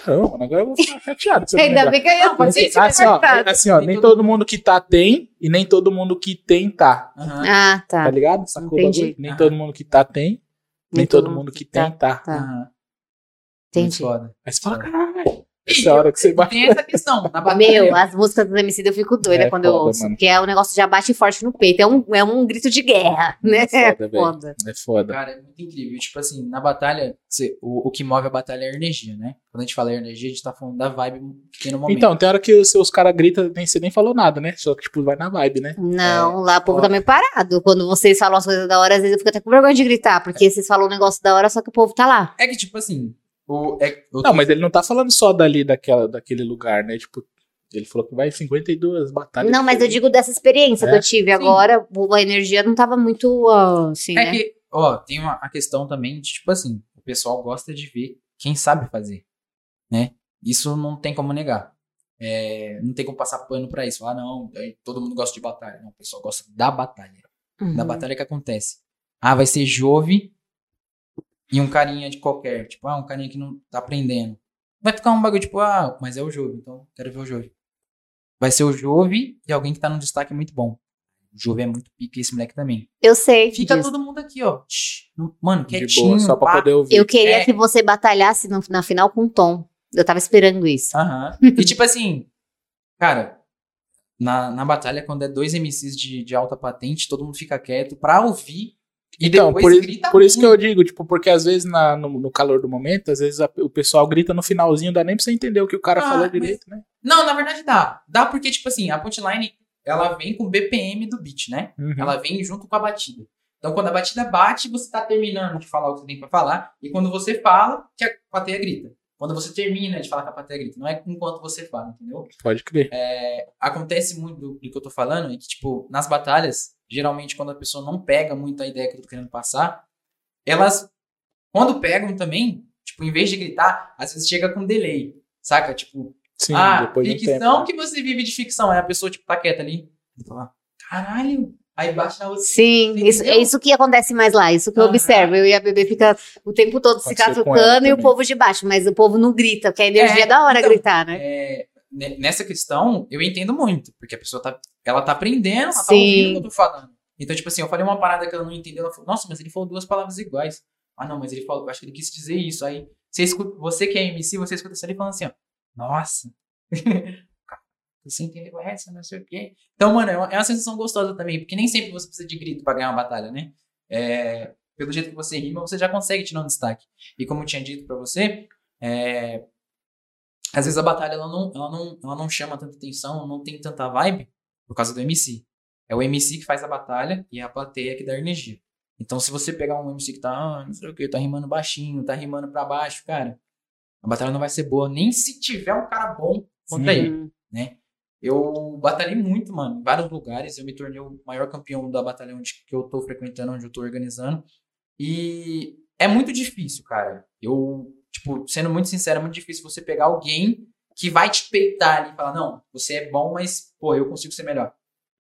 Caramba, agora eu vou ficar chateado. não Ainda bem que eu ser fazer assim, ó, assim, ó, nem todo mundo que tá tem e nem todo mundo que tem tá. Aham. Ah, Tá tá. ligado? Sacou Entendi. bagulho? Nem todo mundo que tá tem, nem todo mundo que tem tá. Tá. Muito Entendi. você fala, caralho. Essa é a hora que você bate. Tem essa questão. Na batalha, Meu, as músicas do MC eu fico doida É quando eu foda, ouço. mano. Porque é um negócio que já bate forte no peito. É um, é um grito de guerra, né? É foda, velho. foda. É foda. Cara, é muito incrível. Tipo assim, na batalha, você- o, o que move a batalha é a energia, né? Quando a gente fala energia, a gente tá falando da vibe que tem no momento. Então, tem hora que os seus caras gritam, nem você nem falou nada, né? Só que, tipo, vai na vibe, né? Não, lá o povo ó. tá meio parado. Quando vocês falam as coisas da hora, às vezes eu fico até com vergonha de gritar, porque vocês falam um negócio da hora, só que o povo tá lá. É que, tipo assim, o, é, eu Não, mas ele não tá falando só dali, daquela, daquele lugar, né? Tipo, ele falou que vai 52 batalhas. não, mas eu digo dessa experiência É? que eu tive agora, o- a energia não tava muito ah, assim, É né? que, ó, tem uma, a questão também de, tipo assim, o pessoal gosta de ver quem sabe fazer, né? Isso não tem como negar. É, não tem como passar pano pra isso. Ah, não, aí todo mundo gosta de batalha. Não, o pessoal gosta da batalha. Da Uhum. batalha que acontece. Ah, vai ser Jove e um carinha de qualquer. Tipo, ah, um carinha que não tá aprendendo. Vai ficar um bagulho tipo, ah, mas é o Jove, então quero ver o Jove. Vai ser o Jove e alguém que tá num destaque muito bom. O Jove é muito pique esse moleque também. Eu sei. Fica disso. todo mundo aqui, ó. Mano, De quietinho. boa, só pra pá. poder ouvir. Eu queria É. que você batalhasse no- na final com o Tom. Eu tava esperando isso. Aham. E tipo assim, cara, na, na batalha, quando é dois MCs de, de alta patente, todo mundo fica quieto pra ouvir. E Então, por, por isso que eu digo, tipo, porque às vezes na- no, no calor do momento, às vezes a- o pessoal grita no finalzinho, dá nem pra você entender o que o cara Ah, falou direito, né? Não, na verdade dá. Dá porque, tipo assim, a punchline, ela vem com o BPM do beat, né? Uhum. Ela vem junto com a batida. Então, quando a batida bate, você tá terminando de falar o que você tem pra falar. E quando você fala, que a plateia grita. Quando você termina de falar que a. Não é enquanto você fala, entendeu? Pode crer. Acontece muito do, que eu tô falando, é que, tipo, nas batalhas, geralmente quando a pessoa não pega muito a ideia que eu tô querendo passar, elas, quando pegam também, tipo, em vez de gritar, às vezes chega com delay, saca? Tipo, Sim, ah, depois de um ficção tempo. né? que você vive de ficção. Aí a pessoa, tipo, tá quieta ali. e fala, Caralho. Aí na outra. Sim, Entendeu? isso, é isso que acontece mais lá, isso que eu observo. Eu e a bebê fica o tempo todo se Aconteceu com catucando e o povo de baixo, mas o povo não grita, porque a energia É, é da hora então, gritar, né? É, ne- nessa questão, eu entendo muito. Porque a pessoa tá, ela tá aprendendo, ela tá Sim. ouvindo o que eu tô falando. Então, tipo assim, eu falei uma parada que ela não entendeu. Ela falou, nossa, mas ele falou duas palavras iguais. Ah, não, mas ele falou, acho que ele quis dizer isso. Aí, você, escuta, você que é MC, você escuta isso ali falando assim, ó. Nossa. Você entendeu essa, não sei o quê. Então, mano, é uma, é uma sensação gostosa também, porque nem sempre você precisa de grito pra ganhar uma batalha, né? É, pelo jeito que você rima, você já consegue tirar um destaque. E como eu tinha dito pra você, é, às vezes a batalha ela não, ela, não, ela não chama tanta atenção, não tem tanta vibe por causa do MC. É o MC que faz a batalha e é a plateia que dá energia. Então, se você pegar um MC que tá, ah, não sei o que, tá rimando baixinho, tá rimando pra baixo, cara, a batalha não vai ser boa, nem se tiver um cara bom contra Sim. ele né? Eu batalhei muito, mano, em vários lugares. Eu me tornei o maior campeão da batalha onde que eu tô frequentando, onde eu tô organizando. E é muito difícil, cara. Eu, tipo, sendo muito sincero, é muito difícil você pegar alguém que vai te peitar ali e falar, não, você é bom, mas, pô, eu consigo ser melhor.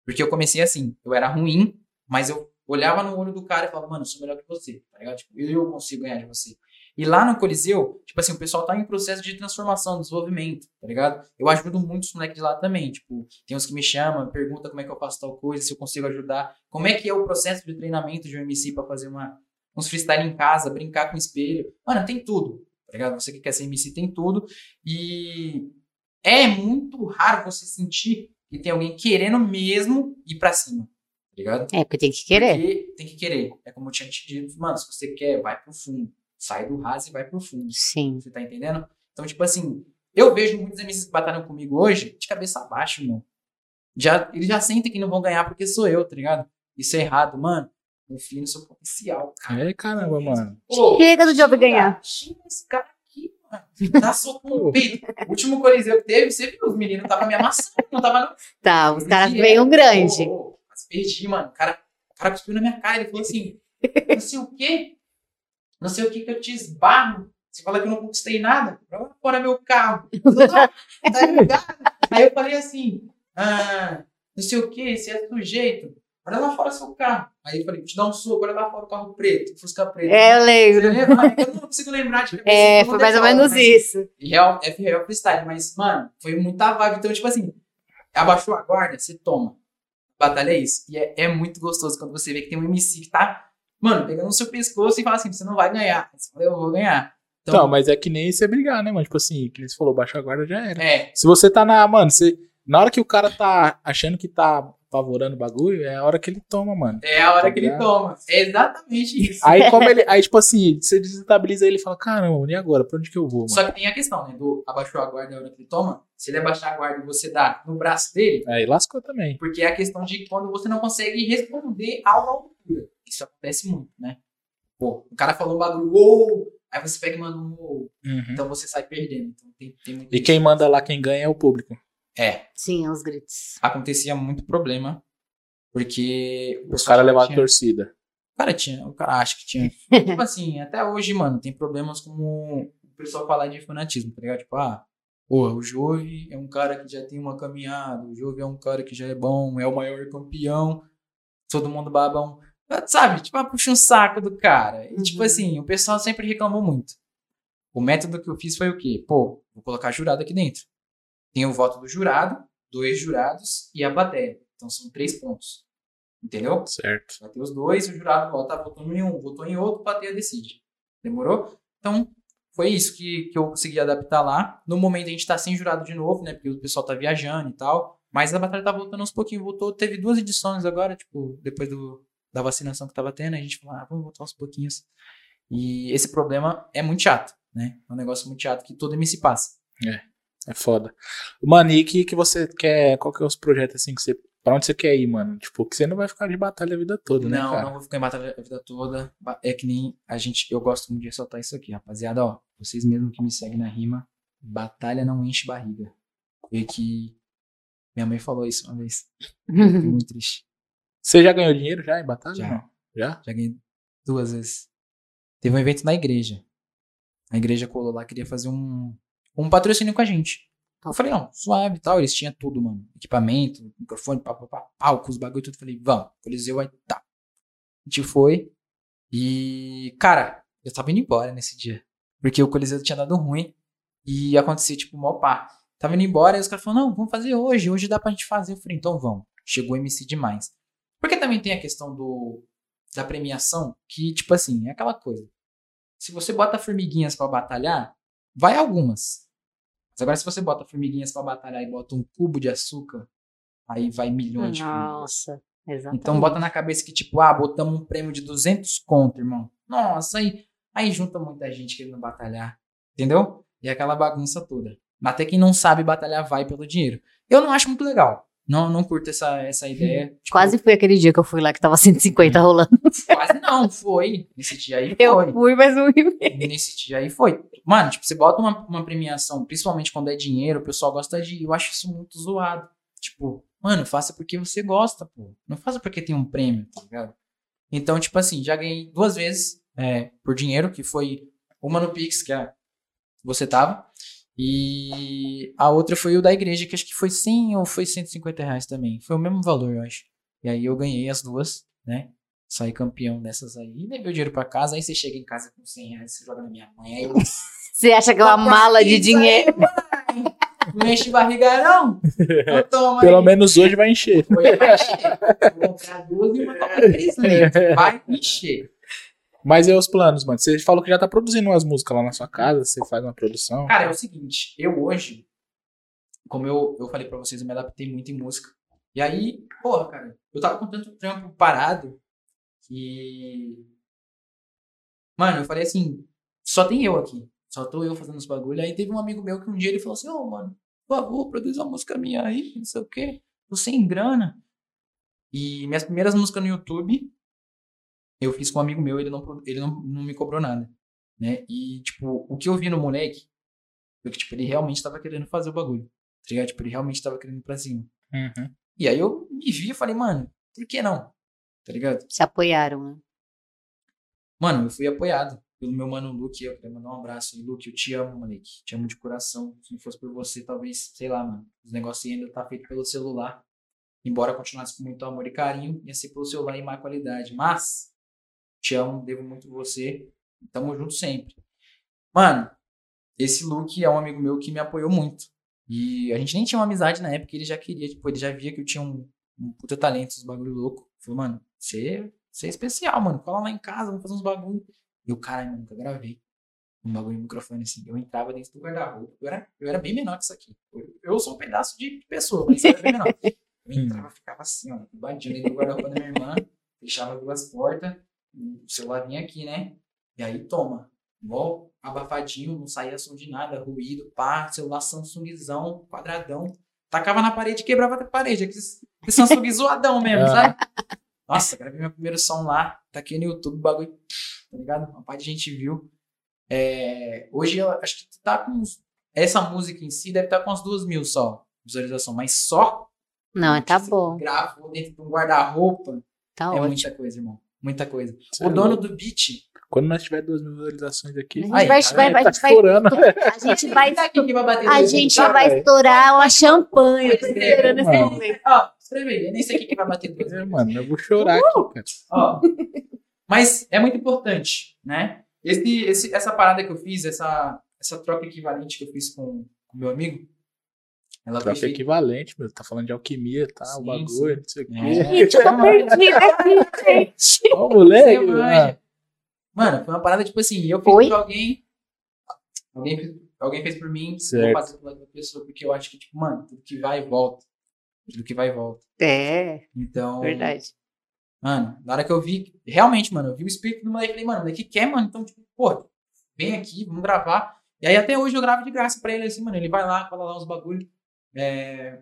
Porque eu comecei assim, eu era ruim, mas eu olhava no olho do cara e falava, mano, eu sou melhor que você, tá ligado? Tipo, eu consigo ganhar de você. E lá no Coliseu, tipo assim, o pessoal tá em processo de transformação, desenvolvimento, tá ligado? Eu ajudo muito os moleques de lá também, tipo, tem uns que me chamam, perguntam como é que eu faço tal coisa, se eu consigo ajudar, como é que é o processo de treinamento de um MC pra fazer uma, uns freestyle em casa, brincar com espelho. Mano, tem tudo, tá ligado? Você que quer ser MC tem tudo. E é muito raro você sentir que tem alguém querendo mesmo ir pra cima, tá ligado? É, porque tem que querer. Porque tem que querer. É como eu tinha te dito, mano, se você quer, vai pro fundo. Sai do raso e vai pro fundo. Sim. Você tá entendendo? Então, tipo assim, eu vejo muitos MCs que batalham comigo hoje de cabeça abaixo, meu. Já, eles já sentem que não vão ganhar porque sou eu, tá ligado? Isso é errado, mano. Confie no seu potencial, cara. É, caramba, mano. Pô, Chega do Job ganhar. Xinga esse cara aqui, mano. Dá soco no peito. O último coliseu que teve, você viu, os meninos estavam me amassando, não tava não. Tá, os caras veio grande. Quase perdi, mano. O cara, o cara cuspiu na minha cara. Ele falou assim: não sei o quê. Não sei o que que eu te esbarro. Você fala que eu não conquistei nada. Fora meu carro. Eu falei, "Não, tá ligado?" Aí eu falei assim: ah, não sei o que, você é sujeito. Olha lá fora seu carro. Aí eu falei: vou te dar um soco, olha lá fora o carro preto, Fusca preto. É, eu lembro. lembra? Eu não consigo lembrar de cabeça, É, foi mais ou menos mas- isso. e real, é real freestyle, mas, mano, foi muita vibe. Então, tipo assim, abaixou a guarda, você toma. Batalha é isso. E é, é muito gostoso quando você vê que tem um MC que tá, mano, pegando no seu pescoço e fala assim: você não vai ganhar. Aí Você fala, eu vou ganhar. Então, mas é que nem você brigar, né, mano? Tipo assim, que eles falou, baixa a guarda já era. é, Se você tá na. Mano, você, na hora que o cara tá achando que tá apavorando o bagulho, é a hora que ele toma, mano. é a hora Tá que ele ligado? toma. É exatamente isso. Aí, como ele. Aí, tipo assim, você desestabiliza ele e fala, caramba, e agora? Pra onde que eu vou, mano? Só que tem a questão, né? Do abaixou a guarda na hora que ele toma. Se ele abaixar a guarda e você dá no braço dele, Aí lascou também. porque é a questão de quando você não consegue responder algo à altura. Isso acontece muito, né? Pô, o cara falou um bagulho, uou! Aí você pega e manda um uou. Então você sai perdendo. Então tem, tem muito E quem manda lá, quem ganha é o público. É, Sim, os gritos. acontecia muito problema. Porque o Os caras levaram a torcida. O cara tinha, o cara acha que tinha. tipo assim, até hoje, mano, tem problemas como o pessoal falar de fanatismo, tá ligado? Tipo, ah, pô, o Jove é um cara que já tem uma caminhada, o Jove é um cara que já é bom, é o maior campeão, todo mundo babão. Sabe? Tipo, ah, puxa um saco do cara. E, tipo Uhum. assim, o pessoal sempre reclamou muito. O método que eu fiz foi o quê? Pô, vou colocar jurado aqui dentro. Tem o voto do jurado, dois jurados e a plateia. Então são três pontos. Entendeu? Certo. Vai ter os dois, o jurado vota, votou em um, votou em outro, a plateia decide. Demorou? Então, foi isso que, que eu consegui adaptar lá. No momento a gente tá sem jurado de novo, né? Porque o pessoal tá viajando e tal. Mas a batalha tá voltando aos pouquinhos. Voltou, teve duas edições agora, tipo, depois do, da vacinação que tava tendo, a gente falou, ah, vamos voltar aos pouquinhos. E esse problema é muito chato, né? É um negócio muito chato que todo MC passa. É foda. Mano, e que, que você quer. Qual que é os projetos assim que você. Pra onde você quer ir, mano? Tipo, que você não vai ficar de batalha a vida toda, né? não, cara? não vou ficar em batalha a vida toda. É que nem a gente. Eu gosto muito de ressaltar isso aqui, rapaziada. Ó, vocês mesmos que me seguem na rima, batalha não enche barriga. E que. Minha mãe falou isso uma vez. Fiquei muito triste. Você já ganhou dinheiro já em batalha? Já. Não? Já? Já ganhei duas vezes. Teve um evento na igreja. A igreja colou lá, queria fazer um, um patrocínio com a gente. Eu falei, não, suave e tal. Eles tinham tudo, mano. Equipamento, microfone, pá, pá, pá, palcos, bagulho, tudo. Falei, vamos. Coliseu, aí tá. A gente foi. E, cara, eu tava indo embora nesse dia. Porque o Coliseu tinha dado ruim. E acontecia, tipo, mó pá. Tava indo embora e os caras falaram, não, vamos fazer hoje. Hoje dá pra gente fazer. Eu falei, então vamos. Chegou MC demais. Porque também tem a questão do da premiação, que, tipo assim, é aquela coisa. Se você bota formiguinhas pra batalhar, vai algumas. Mas agora, se você bota formiguinhas pra batalhar e bota um cubo de açúcar, aí vai milhões de formigas. Nossa, exatamente. Então bota na cabeça que, tipo, ah, botamos um prêmio de 200 conto, irmão. Nossa, aí, aí junta muita gente querendo batalhar. Entendeu? E aquela bagunça toda. Até quem não sabe batalhar vai pelo dinheiro. Eu não acho muito legal. Não, não curto essa, essa ideia. Tipo, Quase foi aquele dia que eu fui lá que tava 150 rolando. Quase não, foi. Nesse dia aí foi. Eu fui, mas não vi. Nesse dia aí foi. Mano, tipo, você bota uma, uma premiação, principalmente quando é dinheiro, o pessoal gosta de. Eu acho isso muito zoado. Tipo, mano, faça porque você gosta, pô. Não faça porque tem um prêmio, tá ligado? Então, tipo assim, já ganhei duas vezes é, por dinheiro, que foi uma no Pix, que é, você tava. E a outra foi o da igreja, que acho que foi 100 ou foi 150 reais também. Foi o mesmo valor, eu acho. E aí eu ganhei as duas, né? Saí campeão dessas aí. E levei o dinheiro pra casa. Aí você chega em casa com 100 reais, você joga na minha mãe. Aí eu Você acha que é uma mala de dinheiro? não enche barriga, não. Eu tomo Pelo aí. menos hoje vai encher. Hoje vai encher. Vou comprar duas e vou tomar três litros. Vai encher. Mas e os planos, mano? Você falou que já tá produzindo umas músicas lá na sua casa, você faz uma produção. Cara, é o seguinte. Eu hoje, como eu, eu falei pra vocês, eu me adaptei muito em música. E aí, porra, cara, eu tava com tanto trampo parado que. Mano, eu falei assim: só tem eu aqui. Só tô eu fazendo os bagulho. Aí teve um amigo meu que um dia ele falou assim: Ô, mano, por favor, produz uma música minha aí, não sei o quê. Tô sem grana. E minhas primeiras músicas no YouTube, eu fiz com um amigo meu, ele não, ele não, não me cobrou nada. Né? E, tipo, o que eu vi no moleque foi que, tipo, ele realmente tava querendo fazer o bagulho. Tá ligado? Tipo, ele realmente tava querendo ir pra cima. Uhum. E aí eu me vi e falei, mano, por que não? Tá ligado? Se apoiaram, né? Mano, eu fui apoiado pelo meu mano Luke. Eu queria mandar um abraço aí, Luke. Eu te amo, moleque. Te amo de coração. Se não fosse por você, talvez, sei lá, mano. Os negócios ainda tá feito pelo celular. Embora continuasse com muito amor e carinho, ia ser pelo celular em má qualidade. Mas, te amo, devo muito você. Tamo junto sempre. Mano, esse Luke é um amigo meu que me apoiou muito. E a gente nem tinha uma amizade na época, ele já queria, tipo, ele já via que eu tinha um, um puta talento, uns bagulho louco. Falei, mano, você, você é especial, mano. Cola lá em casa, vamos fazer uns bagulho. E o cara, nunca gravei. um bagulho no microfone assim. Eu entrava dentro do guarda-roupa. Eu era, eu era bem menor que isso aqui. Eu, eu sou um pedaço de pessoa, mas eu era bem menor. Eu entrava, ficava assim, ó, batindo dentro do guarda-roupa da minha irmã, fechava duas portas, o celular vinha aqui, né? E aí toma. Igual abafadinho, não saía som de nada, ruído, pá, celular Samsungzão, quadradão. Tacava na parede e quebrava a parede. Aqueles, aqueles Samsung zoadão mesmo, sabe? Nossa, gravei meu primeiro som lá, tá aqui no YouTube, bagulho, tá ligado? Uma parte de gente viu. É, hoje eu acho que tá com uns, essa música em si deve estar tá com umas duas mil só visualização, mas só não, tá bom. Gravo dentro de um guarda-roupa. Tá é ótimo. muita coisa, irmão. Muita coisa. O é dono do beat. Quando nós tiver duas mil visualizações aqui, A gente vai, tá vai, vendo? vai, tá a gente vai, estourando. a gente vai, a gente mil? vai estourar uma champanhe. Eu tô é, esperando esse momento. Ó, escreve aí. Eu nem sei quem que vai bater dois É, mil. mano, eu vou chorar aqui, cara. Ó, mas é muito importante, né? Esse, esse, essa parada que eu fiz, essa, essa troca equivalente que eu fiz com o meu amigo, ela Troca feita. equivalente, meu. Tá falando de alquimia, tá? Sim, o bagulho, não sei o quê. É. Gente, tô perdida aqui, gente. Ó, moleque. Você ah. Mano, foi uma parada tipo assim, eu fiz Oi? por alguém, alguém fez, alguém fez por mim, Certo. vou fazer por outra pessoa, porque eu acho que, tipo, mano, tudo que vai e volta. Tudo que vai e volta. É, Então, verdade. mano, na hora que eu vi, realmente, mano, eu vi o espírito do moleque, falei, mano, o moleque quer, mano, então, tipo, pô, vem aqui, vamos gravar. E aí até hoje eu gravo de graça pra ele, assim, mano, ele vai lá, fala lá uns bagulho, é,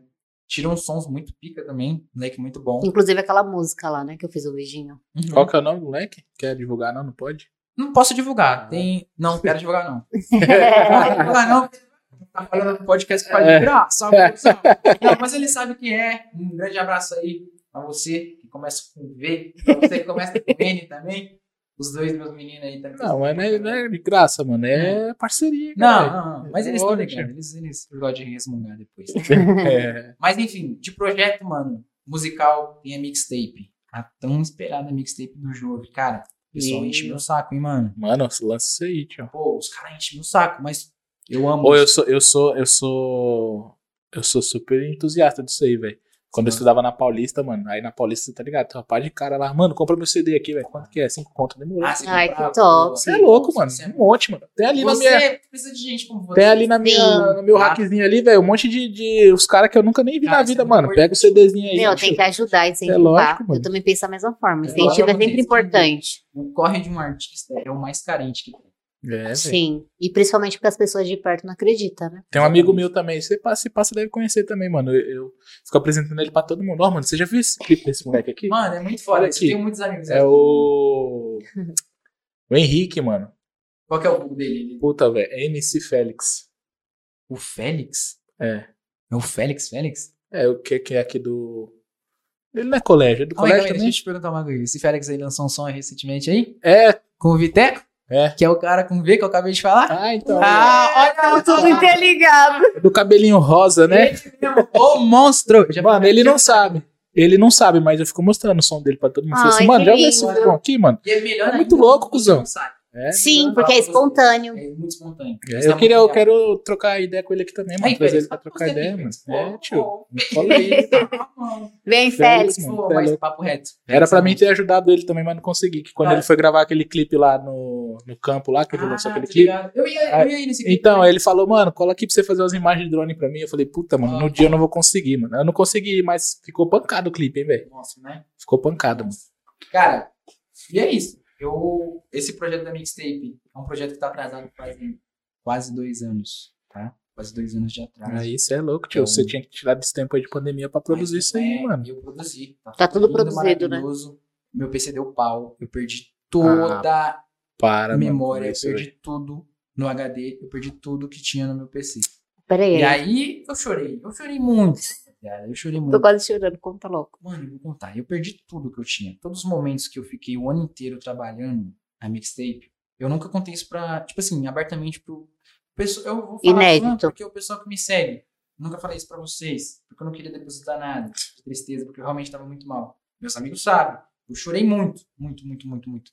tira uns sons muito pica também, moleque muito bom. Inclusive aquela música lá, né, que eu fiz o beijinho. Uhum. Qual que é o nome do moleque? Quer divulgar? Não, não pode? Não posso divulgar, tem, não, quero divulgar não. Não quero divulgar não, tá falando no podcast que faz de graça, produção. Não, mas ele sabe que é. Um grande abraço aí pra você, que começa com V, pra você que começa com N também. Os dois meus meninos aí também. Não, mas não é, não é de graça, mano. É parceria. Não, não, não, mas eles estão ligados, eles, eles gostam de resmungar depois. É. Mas enfim, de projeto, mano, musical tem a mixtape. A tão esperada mixtape do Jove. Cara, o pessoal E- enche meu saco, hein, mano. Mano, lança isso aí, tio. Pô, os caras enchem meu saco, mas eu amo. Ou eu sou, eu sou, eu sou. Eu sou super entusiasta disso aí, velho. Quando eu estudava na Paulista, mano, aí na Paulista, tá ligado? Tem uma par de cara lá, mano, compra meu CD aqui, velho. Quanto que é? Cinco conto, demorou. Ah, Ai, que top. Você é louco, mano. você é Um monte, mano. Tem ali na Você minha. precisa de gente como você. Tem ali na minha, Sim. no meu Ah. hackzinho ali, velho, um monte de, de os caras que eu nunca nem vi Cara, na isso vida, é mano. Pega o CDzinho aí. Meu, tem que ajudar, incentivar. lógico, mano. eu também penso da mesma forma. É, Incentivo é logo sempre importante. O corre de um artista é o mais carente que tem. É. Sim. E principalmente porque as pessoas de perto não acreditam, né? Tem um amigo meu também, você passa, passa, deve conhecer também, mano. Eu, eu fico apresentando ele pra todo mundo. Ó, mano, você já viu esse clipe desse moleque aqui? Mano, é muito foda. Olha Eu aqui. tenho muitos amigos. É o. O Henrique, mano. Qual que é o vulgo dele? Ele- Puta, velho. É MC Félix. O Félix? É. É o Félix Félix? É o que, que é aqui do. Ele não é colégio, é do aí, colégio aí, também. deixa eu te perguntar uma coisa. Esse Félix aí lançou um som recentemente aí? É, Com o Viteco? É. Que é o cara com V que eu acabei de falar? Ah, então. Ah, olha Tudo interligado. é Do cabelinho rosa, né? Ele mesmo, o monstro! Já Mano, ele não sabe. Ele não sabe, mas eu fico mostrando o som dele pra todo mundo. Falei assim, Ai, mano, que já ouviu esse som aqui, mano? E é melhor É muito ainda louco, cuzão. não sabe. É. Sim, porque é espontâneo. É muito espontâneo. É, eu é queria, muito eu quero trocar ideia com ele aqui também, mano. Trazer ele pra trocar você, ideia, mano. É, tio. fala aí. Vem, Félix, Félix. tá papo reto. Era pra é mim ter ajudado ele também, mas não consegui. Que quando Ah. ele foi gravar aquele clipe lá no, no campo lá, que ele Ah, lançou aquele tá clipe. Eu ia, eu ia ir nesse clipe Então, aí ele falou, mano, cola aqui pra você fazer umas imagens de drone pra mim. Eu falei, puta, mano, no Ah. dia eu não vou conseguir, mano. Eu não consegui, mas ficou pancado o clipe, hein, velho. Nossa, né? Ficou pancado, mano. Cara, e é isso. Eu, esse projeto da mixtape é um projeto que tá atrasado faz quase dois anos, tá? Quase dois anos de atraso. Aí você é louco, tio. Então- você tinha que tirar desse tempo aí de pandemia pra produzir isso aí, é, mano. Eu produzi. Tá tudo lindo, produzido, né? maravilhoso. Meu PC deu pau. Eu perdi toda Para, a mano, memória. com Eu isso, perdi velho. tudo no HD. Eu perdi tudo que tinha no meu PC. Peraí, E aí eu chorei. Eu chorei muito. Cara. Eu chorei tô muito. quase chorando, conta louco. Mano, eu vou contar. Eu perdi tudo que eu tinha. Todos os momentos que eu fiquei o ano inteiro trabalhando a mixtape, eu nunca contei isso pra, tipo assim, abertamente pro pessoal. Eu vou falar Inédito. porque o pessoal que me segue. Nunca falei isso pra vocês, porque eu não queria depositar nada de tristeza, porque eu realmente tava muito mal. Meus amigos sabem. Eu chorei muito, muito, muito, muito, muito.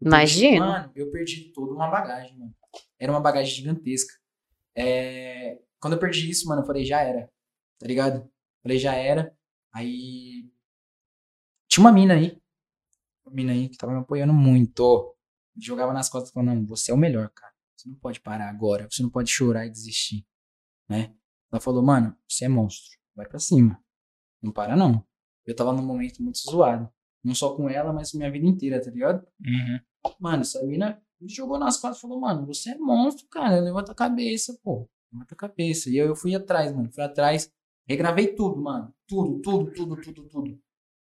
Eu perdi- Imagino. Mano, eu perdi toda uma bagagem, mano. Era uma bagagem gigantesca. É, Quando eu perdi isso, mano, eu falei, já era. Tá ligado? Falei, já era. Aí. Tinha uma mina aí. Uma mina aí que tava me apoiando muito. Jogava nas costas falando, não, você é o melhor, cara. Você não pode parar agora. Você não pode chorar e desistir. Né? Ela falou, mano, você é monstro. Vai pra cima. Não para, não. Eu tava num momento muito zoado. Não só com ela, mas minha vida inteira, tá ligado? Uhum. Mano, essa mina me jogou nas costas e falou, mano, você é monstro, cara. Levanta a cabeça, pô. Levanta a cabeça. E eu, eu fui atrás, mano. Fui atrás. Regravei tudo, mano. Tudo, tudo, tudo, tudo, tudo.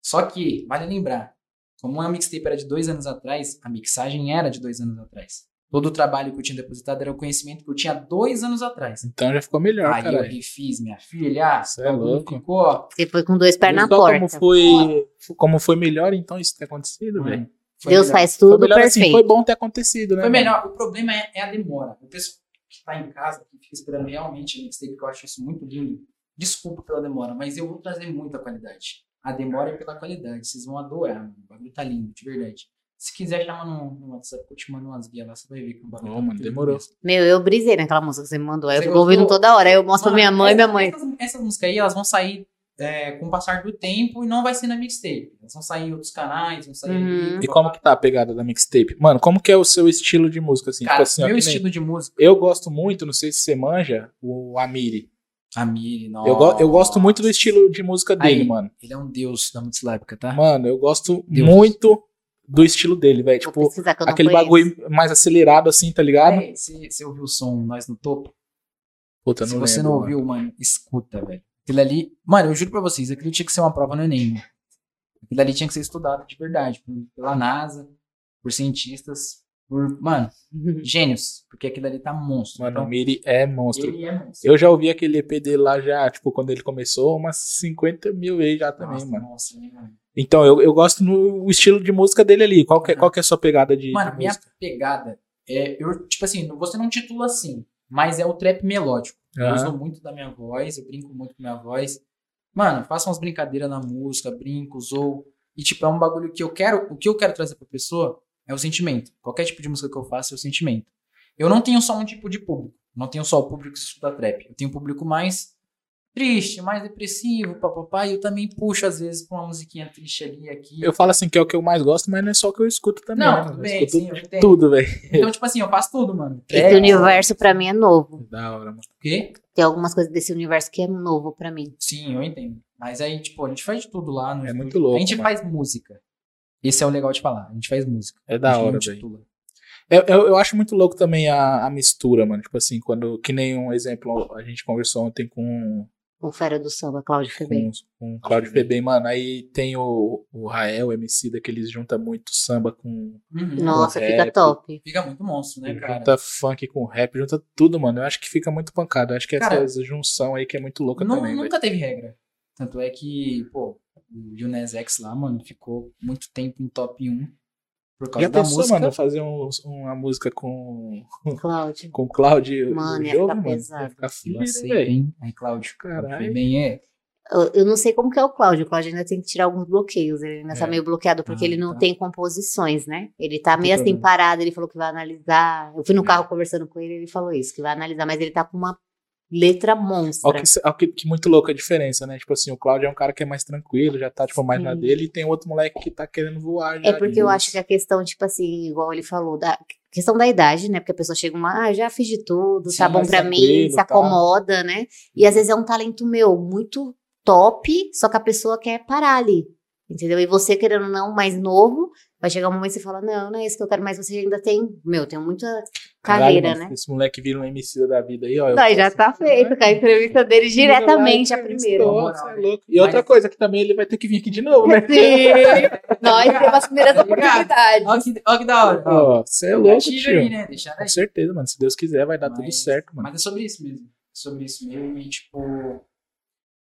Só que, vale lembrar, como a mixtape era de dois anos atrás, a mixagem era de dois anos atrás. Todo o trabalho que eu tinha depositado era o conhecimento que eu tinha dois anos atrás. Então já ficou melhor, Aí eu cara. refiz minha filha, Cê é todo mundo louco. ficou, Você foi com dois pés na Só porta. como foi, como foi melhor, então isso ter acontecido, velho. mano, foi Deus melhor. faz Foi tudo melhor assim, perfeito. foi bom ter acontecido, né? Foi mano? melhor. O problema é, é a demora. O pessoal que tá em casa, que fica esperando realmente a mixtape, que eu acho isso muito lindo. Desculpa pela demora, mas eu vou trazer muita qualidade. A demora é pela qualidade. Vocês vão adorar, mano. O bagulho tá lindo, de verdade. Se quiser, chama no, no WhatsApp que eu te mando umas guias lá, você vai ver que o bagulho tá mano, muito lindo demorou. mesmo. Meu, eu brisei naquela música que você me mandou. Aí eu Você fico ouvindo toda hora. Aí eu mostro pra minha Mano, mãe e minha mãe. Essas, essas músicas aí, elas vão sair é, com o passar do tempo e não vai ser na mixtape. Elas vão sair em outros canais, vão sair... Uhum. ali, E como que tá a pegada da mixtape? Mano, como que é o seu estilo de música, assim? Cara, tipo assim, ó, meu nem- estilo de música... Eu gosto muito, não sei se você manja, o Amiri. A Miri, nossa. Eu, go- eu gosto muito do estilo de música dele, Aí, mano. Ele é um deus da multilábica, tá? Mano, eu gosto Deus. muito do estilo dele, velho. Tipo, aquele conheço. bagulho mais acelerado, assim, tá ligado? É, Você você ouviu o som Nós no Topo? Puta, Se não você lembro, não mano. ouviu, mano, escuta, velho. Aquilo ali. Mano, eu juro pra vocês, aquilo tinha que ser uma prova no Enem. Aquilo ali tinha que ser estudado de verdade. Pela NASA, por cientistas, por. Mano, gênios. Porque aquilo ali tá monstro. Mano, o então, Amiri é monstro. ele é monstro. Eu já ouvi aquele EP dele lá já, tipo, quando ele começou, umas 50 mil vezes já também, Nossa, mano. Nossa, né, mano. Então, eu, eu gosto no o estilo de música dele ali. Qual que, é- Uhum. qual que é a sua pegada de, Mano, de minha música? pegada é. Eu, tipo assim, você não titula assim, mas é o trap melódico. Eu Aham. uso muito da minha voz, eu brinco muito com minha voz. Mano, faço umas brincadeiras na música, brinco, zoo. E, tipo, é um bagulho que eu quero. O que eu quero trazer pra pessoa é o sentimento. Qualquer tipo de música que eu faço é o sentimento. Eu não tenho só um tipo de público. Não tenho só o público que escuta trap. Eu tenho um público mais triste, mais depressivo, papapá. E eu também puxo, às vezes, pra uma musiquinha triste ali e aqui. Eu falo assim que é o que eu mais gosto, mas não é só o que eu escuto também. Não, né, tudo bem, eu escuto sim, eu de entendo. tudo, velho. Então, tipo assim, eu faço tudo, mano. Esse Trap, universo pra mim é novo. Da hora, mano. O quê? Tem algumas coisas desse universo que é novo pra mim. Sim, eu entendo. Mas aí, tipo, a gente faz de tudo lá no É estúdio. muito louco, A gente mano. faz música. Esse é o legal de falar. A gente faz música. É da não hora, velho. Eu, eu, eu acho muito louco também a, a mistura, mano. Tipo assim, quando. Que nem um exemplo, a gente conversou ontem com, O Fera do Samba, Cláudio Febem. com, com o Claudio Febem, mano. Aí tem o, o Rael, o MC, da que eles juntam muito samba com. Uhum. Nossa, rap. fica top. Fica muito monstro, né, cara? Junta funk com rap, junta tudo, mano. Eu acho que fica muito pancado. Eu acho que Cara, essa junção aí que é muito louca Nu- também, nunca teve regra. Tanto é que, pô, o X lá, mano, ficou muito tempo em top 1 por causa Já da pensou, música. mano, fazer um- uma música com, Cláudio. com o Cláudio Mano, e ia o Jovo, ficar mano? pesado. Ia ficar hein? Aí, Cláudio. Caralho. Foi bem, é. Eu, eu não sei como que é o Cláudio. O Cláudio ainda tem que tirar alguns bloqueios. Ele ainda tá É. meio bloqueado porque Ah, ele não tá. tem composições, né? Ele tá Não meio assim problema. parado. Ele falou que vai analisar. Eu fui no É. carro conversando com ele, ele falou isso, que vai analisar, mas ele tá com uma letra monstra. Olha que, que, que muito louca a diferença, né? Tipo assim, o Cláudio é um cara que é mais tranquilo, já tá, tipo, mais na Sim. dele, e tem outro moleque que tá querendo voar. É porque eu e- acho que a questão, tipo assim, igual ele falou, da questão da idade, né? Porque a pessoa chega uma, ah, já fiz de tudo, Sim, tá bom pra mim, se tá. acomoda, né? E às vezes é um talento meu muito top, só que a pessoa quer parar ali. Entendeu? E você, querendo ou não, mais novo, vai chegar um momento que você fala, não, não é isso que eu quero, mas você ainda tem, meu, tem muita Caralho, carreira, mano, né? Esse moleque vira um MC da vida aí, ó. Daí já tá feito, com a entrevista dele diretamente, a primeira. você é louco. E outra coisa, que também ele vai ter que vir aqui de novo, né? Sim, nós temos as primeiras oportunidades. Olha que, da hora. ó. Você é louco, tio. aí, né? Deixar Com aí. certeza, mano. Se Deus quiser, vai dar tudo Mas- certo, mano. Mas é sobre isso mesmo. Sobre isso mesmo. E, tipo, a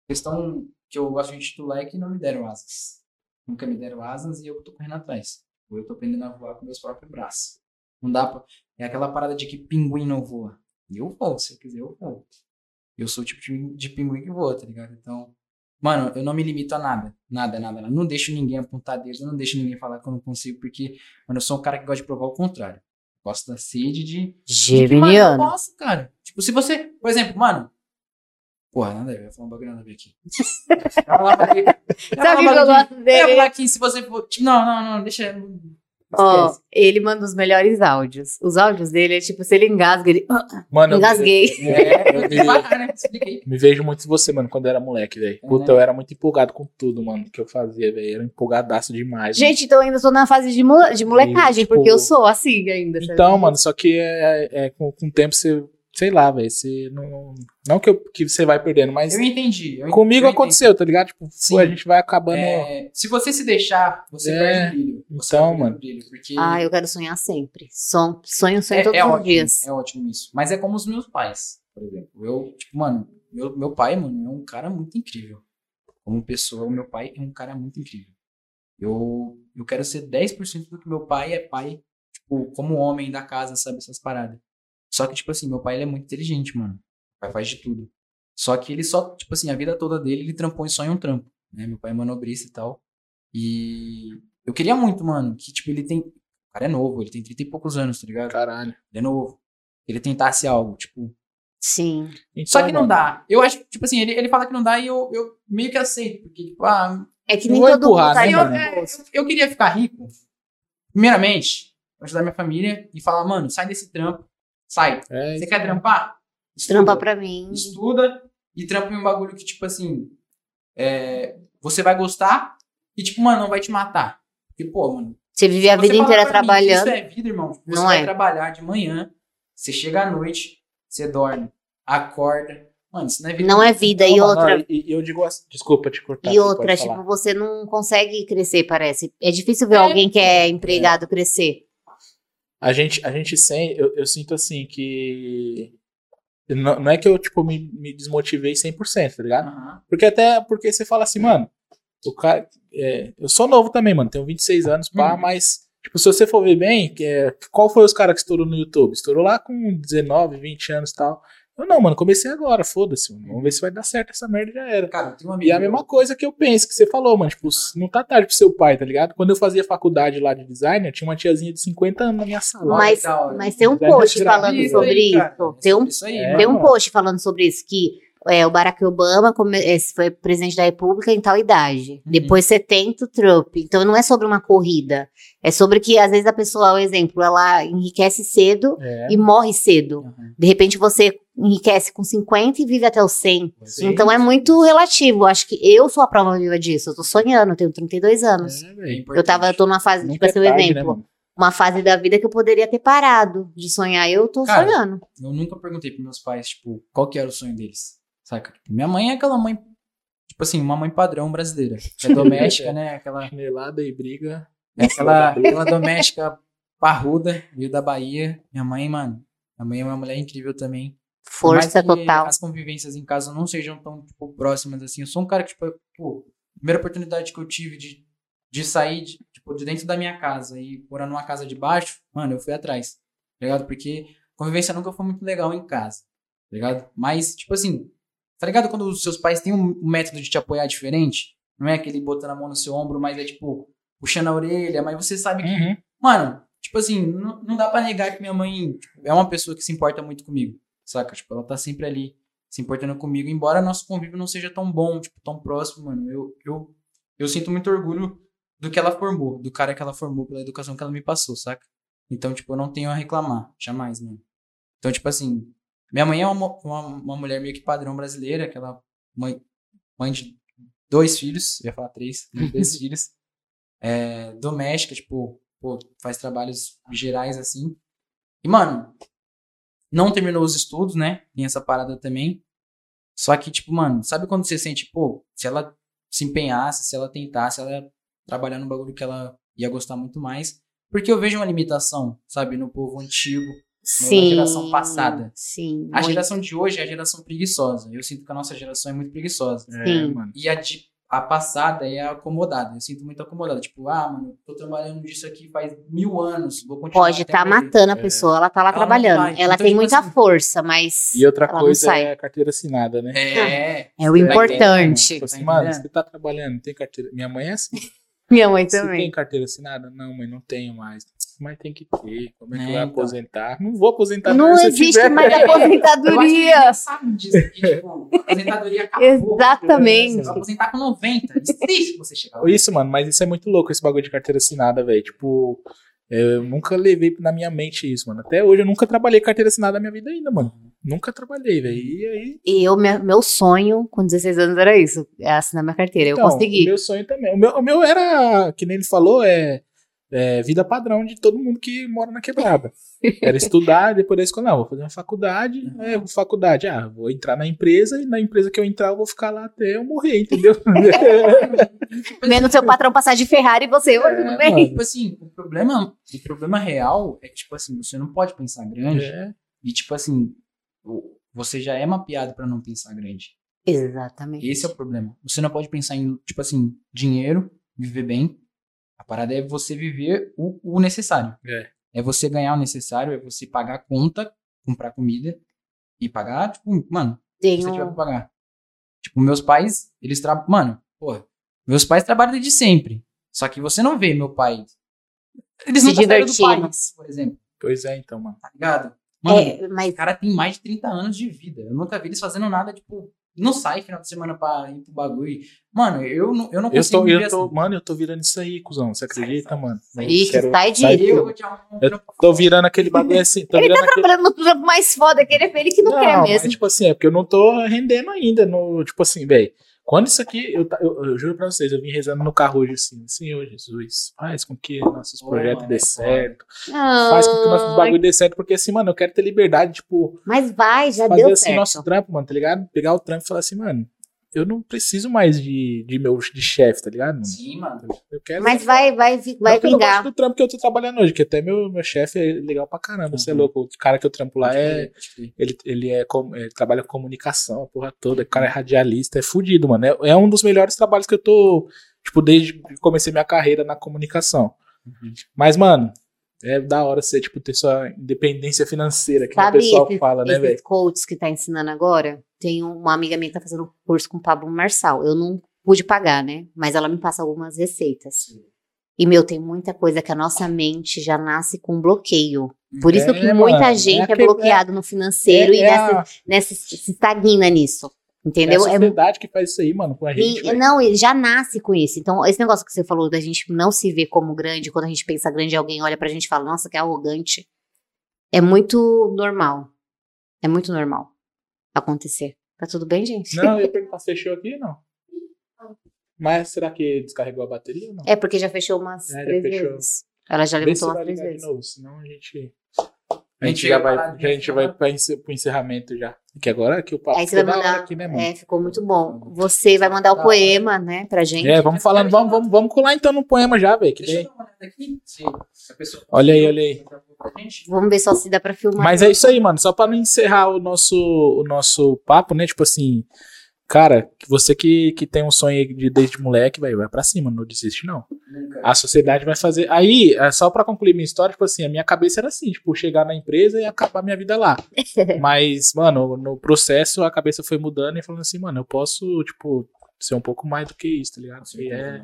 questão que eu gosto de titular é que não me deram asas. Nunca me deram asas e eu tô correndo atrás. Ou eu tô aprendendo a voar com meus próprios braços. Não dá pra. É aquela parada de que pinguim não voa. E eu vou, se eu quiser, eu vou. Eu sou o tipo de, de pinguim que voa, tá ligado? Então. Mano, eu não me limito a nada. Nada, nada. nada. Não deixo ninguém apontar dedos, eu não deixo ninguém falar que eu não consigo, porque, mano, eu sou um cara que gosta de provar o contrário. Gosto da sede de, Mano, eu Geminiano. posso, cara. Tipo, se você, por exemplo, mano. Porra, nada a ver, eu falar um bagulho nada a ver aqui. Eu eu Sabe o que eu gosto Eu ia dele? falar aqui, se você for. Tipo, não, não, não, deixa. Ó, Esquece. ele manda os melhores áudios. Os áudios dele é tipo, se ele engasga, ele. "Ah, Mano, eu- engasguei. É, eu eu me- né? Me vejo muito em você, mano, quando eu era moleque, velho. Puta, Uhum. eu era muito empolgado com tudo, mano, que eu fazia, velho. Era empolgadaço demais. Gente, então eu ainda tô na fase de, mole- de molecagem, tipo, porque eu sou assim ainda. mano. sabe? Então, mano, só que é, é com, com o tempo você, sei lá, velho, você não. Não que, eu, que você vai perdendo, mas Eu entendi. eu- comigo eu entendi. aconteceu, tá ligado? Tipo, Sim. a gente vai acabando. É, se você se deixar, você É, perde o brilho. Você então, mano. o Brilho, porque Ah, eu quero sonhar sempre. Son- Sonho, sonho é, todos é os ótimo, dias. é ótimo isso. Mas é como os meus pais, por exemplo. Eu, tipo, mano, meu, meu pai, mano, é um cara muito incrível. Como pessoa, o meu pai é um cara muito incrível. Eu, eu quero ser 10% do que meu pai é pai, tipo, como homem da casa, sabe, essas paradas. Só que, tipo assim, meu pai ele é muito inteligente, mano. Meu pai faz de tudo. Só que ele só, tipo assim, a vida toda dele, ele trampou em só em um trampo, né? Meu pai é manobrista e tal. E eu queria muito, mano, que, tipo, ele tem... O cara é novo, ele tem 30 e poucos anos, tá ligado? Caralho. Ele é novo. Ele tentasse algo, tipo... Sim. Então, Só que não mano, dá. Eu acho, tipo assim, ele, ele fala que não dá e eu, eu meio que aceito. Porque, tipo, ah, É que Não nem todo empurrar, mundo tá né, eu, é, eu, eu queria ficar rico, primeiramente, pra ajudar minha família e falar, mano, sai desse trampo, sai. É, Você quer trampar? Trampa Estuda. pra mim. Estuda e trampa em um bagulho que, tipo assim, é, você vai gostar e, tipo, mano, não vai te matar. Porque, pô, mano, Você vive a vida inteira pra mim trabalhando. Isso é vida, irmão. Você Não vai é. trabalhar de manhã, você chega à noite, você dorme, acorda. Mano, isso não é vida. Não é vida. E outra, não, e, eu digo assim, desculpa te cortar. E outra, tipo, falar. você não consegue crescer, parece. É difícil ver É, alguém que é empregado crescer. A gente, a gente sente, eu, eu sinto assim que. Não, não é que eu, tipo, me, me desmotivei 100%, tá ligado? Aham. Porque até porque você fala assim, mano, o cara. é, eu sou novo também, mano, tenho 26 anos, pá, Uhum. mas, tipo, se você for ver bem, que é, qual foi os caras que estourou no YouTube? Estourou lá com 19, 20 anos e tal. Eu não, mano, comecei agora, foda-se, mano. Vamos ver se vai dar certo essa merda e já era. Cara, tem um amigo. E é a mesma coisa que eu penso, que você falou, mano. Tipo, não tá tarde pro seu pai, tá ligado? Quando eu fazia faculdade lá de design, eu tinha uma tiazinha de 50 anos na minha sala. Mas, mas tem um post falando Isso sobre isso. Tem um, tem um post falando sobre isso, que é, o Barack Obama come- é, foi presidente da República em tal idade. Uhum. Depois 70 o Trump. Então não é sobre uma corrida. É sobre que, às vezes, a pessoa, um exemplo, ela enriquece cedo É, e morre cedo. Aham. De repente você enriquece com 50 e vive até os 100. Sim. Então é muito relativo. Acho que eu sou a prova viva disso. Eu tô sonhando, eu tenho 32 anos. é, É. Eu tava, eu tô numa fase, Nunca tipo assim, um é tarde, exemplo. né, uma fase da vida que eu poderia ter parado de sonhar. Eu tô Cara, sonhando. Eu nunca perguntei pros meus pais, tipo, qual que era o sonho deles. Saca? Tipo, Minha mãe é aquela mãe, tipo assim, uma mãe padrão brasileira. É doméstica, né? Aquela, Chinelada e briga. é aquela, aquela doméstica parruda, veio da Bahia. Minha mãe, mano, minha mãe é uma mulher incrível também. Força total. As convivências em casa não sejam tão tipo, próximas assim. Eu sou um cara que, tipo, pô, a primeira oportunidade que eu tive de, de sair de, tipo, de dentro da minha casa e morar numa casa de baixo, mano, eu fui atrás. Tá ligado? Porque convivência nunca foi muito legal em casa. Tá ligado? Mas, tipo assim, tá ligado quando os seus pais têm um método de te apoiar diferente? Não é aquele botando a mão no seu ombro, mas é tipo, puxando a orelha, mas você sabe que Uhum. Mano, tipo assim, não, não dá pra negar que minha mãe tipo, é uma pessoa que se importa muito comigo, saca? Tipo, ela tá sempre ali se importando comigo, embora nosso convívio não seja tão bom, tipo, tão próximo, mano. Eu, eu, eu sinto muito orgulho do que ela formou, do cara que ela formou, pela educação que ela me passou, saca? Então, tipo, eu não tenho a reclamar, jamais, mano. Então, tipo assim, minha mãe é uma, uma, uma mulher meio que padrão brasileira, aquela mãe, mãe de dois filhos, ia falar três, dois filhos, é, doméstica, tipo, pô, faz trabalhos gerais assim. E, mano, não terminou os estudos, né? Tem essa parada também. Só que, tipo, mano, sabe quando você sente, pô, se ela se empenhasse, se ela tentasse, ela ia trabalhar no bagulho que ela ia gostar muito mais. Porque eu vejo uma limitação, sabe, no povo antigo. Sim. geração passada. Sim. A muito. geração de hoje é a geração preguiçosa. Eu sinto que a nossa geração é muito preguiçosa. É, Sim. mano. E a, de, a passada é a acomodada. Eu sinto muito acomodada. Tipo, ah, mano, tô trabalhando disso aqui faz mil anos. Vou continuar. Pode estar morrer. matando a É. pessoa, ela tá lá Ela trabalhando. vai. Ela Então, tem tipo muita assim- força, mas E outra ela não coisa sai. é carteira assinada, né? É. É o Tá importante. Tipo assim, Tá mano, entendendo? você tá trabalhando, tem carteira. Minha mãe é assim. Minha mãe Você tem também. carteira assinada? Não, mãe, não tenho mais. Mas tem que ter. Como é que É, vai então. aposentar? Não vou aposentar Não eu existe tiver. mais Eu acho que aposentadoria. ninguém sabe disso. Que, tipo, aposentadoria acabou. Exatamente. Você vai aposentar com 90. Isso é triste você chegar lá. Isso, mano, mas isso é muito louco, esse bagulho de carteira assinada, velho. Tipo, Eu nunca levei na minha mente isso, mano. Até hoje eu nunca trabalhei carteira assinada na minha vida ainda, mano. Nunca trabalhei, velho. E aí. E eu, meu sonho com 16 anos era isso, é assinar minha carteira. Eu Então, consegui. O meu sonho também. O meu, o meu era, que nem ele falou, é, é vida padrão de todo mundo que mora na quebrada. Era estudar, depois da escola, não, vou fazer uma faculdade, é, faculdade, ah, vou entrar na empresa e na empresa que eu entrar eu vou ficar lá até eu morrer, entendeu? Vendo seu patrão passar de Ferrari e você, tudo É, bem? mano. Tipo assim, o problema, o problema real é que, tipo assim, você não pode pensar grande. É. E, tipo assim, você já é mapeado pra não pensar grande. Exatamente. Esse é o problema. Você não pode pensar em, tipo assim, dinheiro, viver bem. A parada é você viver o, o necessário. É. É você ganhar o necessário, é você pagar a conta, comprar comida e pagar, tipo, mano, Tem você tiver pra pagar. Tipo, meus pais, eles trabalham. Mano, porra, meus pais trabalham desde sempre. Só que você não vê meu pai. Eles Se nunca saíram do país, por exemplo. Pois é, então, mano. Tá ligado? Mano, É, mas o cara tem mais de 30 anos de vida. Eu nunca vi eles fazendo nada, tipo, não sai final de semana pra ir pro bagulho. Mano, eu não, eu não Eu consigo tô, viver eu tô, assim. mano, eu tô virando isso aí, cuzão. Você acredita, mano? Eu Ixi, quero- sai de sai-. Eu vou te arrumar um Eu tô virando aquele bagulho assim. Tô Ele tá aquele... trabalhando no trampo mais foda que ele é ele que não, quer mas, mesmo. tipo assim, é porque eu não tô rendendo ainda. No, tipo assim, velho. Quando isso aqui, eu, eu, eu juro pra vocês, eu vim rezando no carro hoje assim, Senhor Jesus, faz com que nossos projetos dê certo. Faz com que nossos bagulho dê certo, porque assim, mano, eu quero ter liberdade, tipo, Mas vai, já fazer deu assim certo. nosso trampo, mano, tá ligado? Pegar o trampo e falar assim, mano, eu não preciso mais de, de meu de chefe, tá ligado? mano? Sim, mano. Eu quero. Mas vai, vai, vai que eu não gosto vingar. do trampo que eu tô trabalhando hoje, que até meu, meu chefe é legal pra caramba, você é Uhum. louco. O cara que eu trampo lá é. Ele, ele é, com- é, trabalha com comunicação, a porra toda. O cara é radialista, é fudido, mano. É, é um dos melhores trabalhos que eu tô, tipo, desde que comecei minha carreira na comunicação. Uhum. Mas, mano, é da hora você, tipo, ter sua independência financeira, que Sabe o pessoal fala, né, velho? coaches que tá ensinando agora? Tem uma amiga minha que tá fazendo curso com o Pablo Marçal. Eu não pude pagar, né? Mas ela me passa algumas receitas. E, meu, tem muita coisa que a nossa mente já nasce com bloqueio. Por isso É, que muita mano, é gente é, aquele- bloqueado no financeiro É- e é nessa, a- nessa, se estagna nisso. É a Entendeu? É, sociedade que faz isso aí, mano, com a gente. e- velho. não, ele já nasce com isso. Então, esse negócio que você falou da gente não se ver como grande, quando a gente pensa grande, alguém olha pra gente e fala, nossa, que arrogante. É muito normal. É muito normal acontecer. Tá tudo bem, gente? Não, eu ia perguntar se fechou aqui não. Mas será que descarregou a bateria ou não? É porque já fechou umas É, já três fechou. vezes. Ela já levantou umas três ligar de vezes. novo, senão a gente. A gente já vai a gente vai encer- pro encerramento já. Porque agora que o papo Aí você vai mandar. aqui, né, mano? É, ficou muito bom. Você vai mandar o Da poema, né, pra gente. É, vamos falando, vamos, vamos, vamos colar então no poema já, velho. que Deixa eu daí- dar uma olhada aqui. Se a pessoa Olha aí, olha aí. Vamos ver só se dá pra filmar. Mas é isso aí, mano. Só pra não encerrar o nosso, o nosso papo, né? Tipo assim, cara, que você que, que tem um sonho aí de, desde moleque, vai, vai pra cima, não desiste, não. Nunca. A sociedade vai fazer. Aí, é só pra concluir minha história, tipo assim, a minha cabeça era assim, tipo, chegar na empresa e acabar minha vida lá. Mas, mano, no processo a cabeça foi mudando e falando assim, mano, eu posso, tipo, ser um pouco mais do que isso, tá ligado? E é,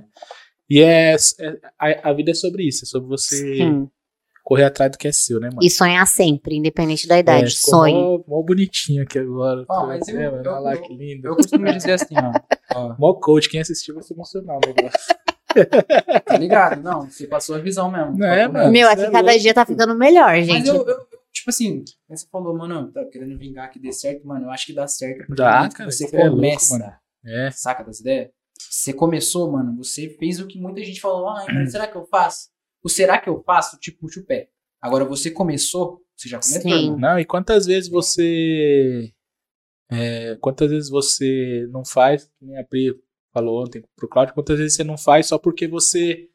e é, é- a, a vida é sobre isso, é sobre você Sim. Correr atrás do que é seu, né, mano? E sonhar sempre, independente da idade. É, Sonhe. Mó, mó bonitinho aqui agora. Ó, mas eu- É, eu- olha lá eu- que lindo. Eu costumo dizer assim, ó. ó Mó coach, quem assistiu vai se emocionar o negócio. tá ligado? Não, você passou a visão mesmo. Não é, mano. Meu, aqui é cada louco. dia tá ficando melhor, Mas gente. eu, eu- tipo assim, você falou, mano, tá querendo vingar que dê certo, mano. Eu acho que dá certo. porque Dá, cara, Você isso é louco, começa. É. saca das ideias? Você começou, mano. Você fez o que muita gente falou. Ah, mas será que eu faço? O será que eu faço? Tipo, puxa o pé. Agora você começou, você já começou. Sim. Não, e quantas vezes você. é, quantas vezes você não faz, que nem a Pri falou ontem pro Claudio, quantas vezes você não faz só porque você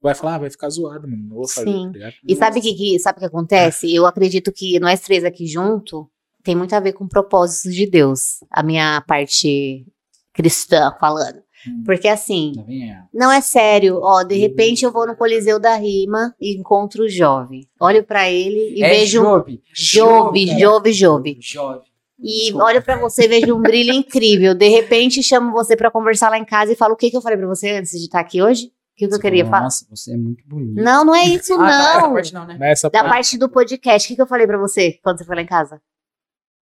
vai falar, ah, vai ficar zoado, mano. Não vou fazer, Sim. tá? E sabe o que, que, sabe o que acontece? Eu acredito que nós três aqui junto tem muito a ver com propósitos de Deus. A minha parte cristã falando. Hum. Porque assim, não é sério. Ó, de repente eu vou no Coliseu da Rima e encontro o jovem. Olho pra ele e é vejo Jove. Jove. Jove, Jove. Jove. E Desculpa. olho pra você e vejo um brilho incrível. De repente chamo você pra conversar lá em casa e falo o que, que eu falei pra você antes de estar aqui hoje? O que, que eu queria falar? Nossa, você é muito bonito. Não, não é isso, Ah, tá, não. parte não, né? Da parte. do podcast, o que, que eu falei pra você quando você foi lá em casa?